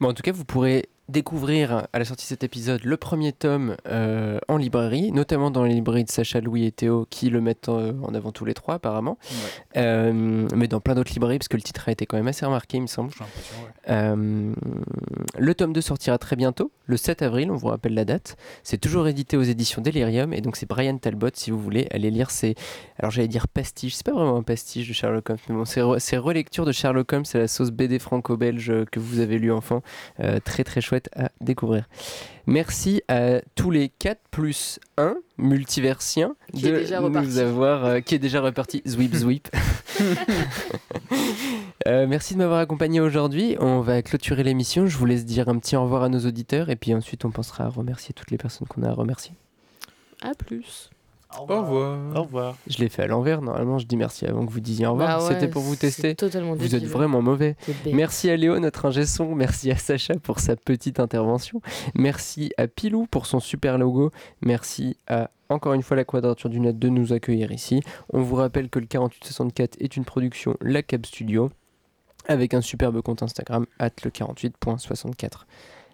Bon, en tout cas, vous pourrez découvrir à la sortie de cet épisode le premier tome euh, en librairie, notamment dans les librairies de Sacha, Louis et Théo qui le mettent euh, en avant tous les trois apparemment, Ouais, Euh, mais dans plein d'autres librairies parce que le titre a été quand même assez remarqué, il me semble. ouais. Euh, le tome 2 sortira très bientôt, le 7 avril, on vous rappelle la date. C'est toujours édité aux éditions Delirium et donc c'est Brian Talbot si vous voulez aller lire ces. Alors j'allais dire pastiche, c'est pas vraiment un pastiche de Sherlock Holmes, mais bon, c'est re- relecture de Sherlock Holmes, c'est la sauce BD franco-belge que vous avez lu enfant. Très très chouette à découvrir. Merci à tous les 4 plus 1 multiversiens Qui est de déjà nous reparti. avoir, euh, qui est déjà reparti, zwip zwip. Euh, merci de m'avoir accompagné aujourd'hui. On va clôturer l'émission. Je vous laisse dire un petit au revoir à nos auditeurs et puis ensuite on pensera à remercier toutes les personnes qu'on a à remercier. À plus. Au revoir. Au revoir. Je l'ai fait à l'envers. Normalement, je dis merci avant que vous disiez au revoir. Bah ouais, C'était pour vous tester. Totalement Vous êtes vraiment mauvais. Merci à Léo, notre ingé son. Merci à Sacha pour sa petite intervention. Merci à Pilou pour son super logo. Merci à encore une fois la Quadrature du Net de nous accueillir ici. On vous rappelle que le 4864 est une production La Cab Studio avec un superbe compte Instagram at le 48.64.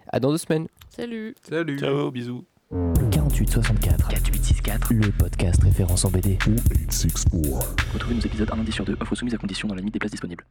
À dans deux semaines. Salut. Salut. Ciao, bisous. Le 4864. 4864. Le podcast référence en BD. Retrouvez nos épisodes un lundi sur deux, offre soumise à condition dans la limite des places disponibles.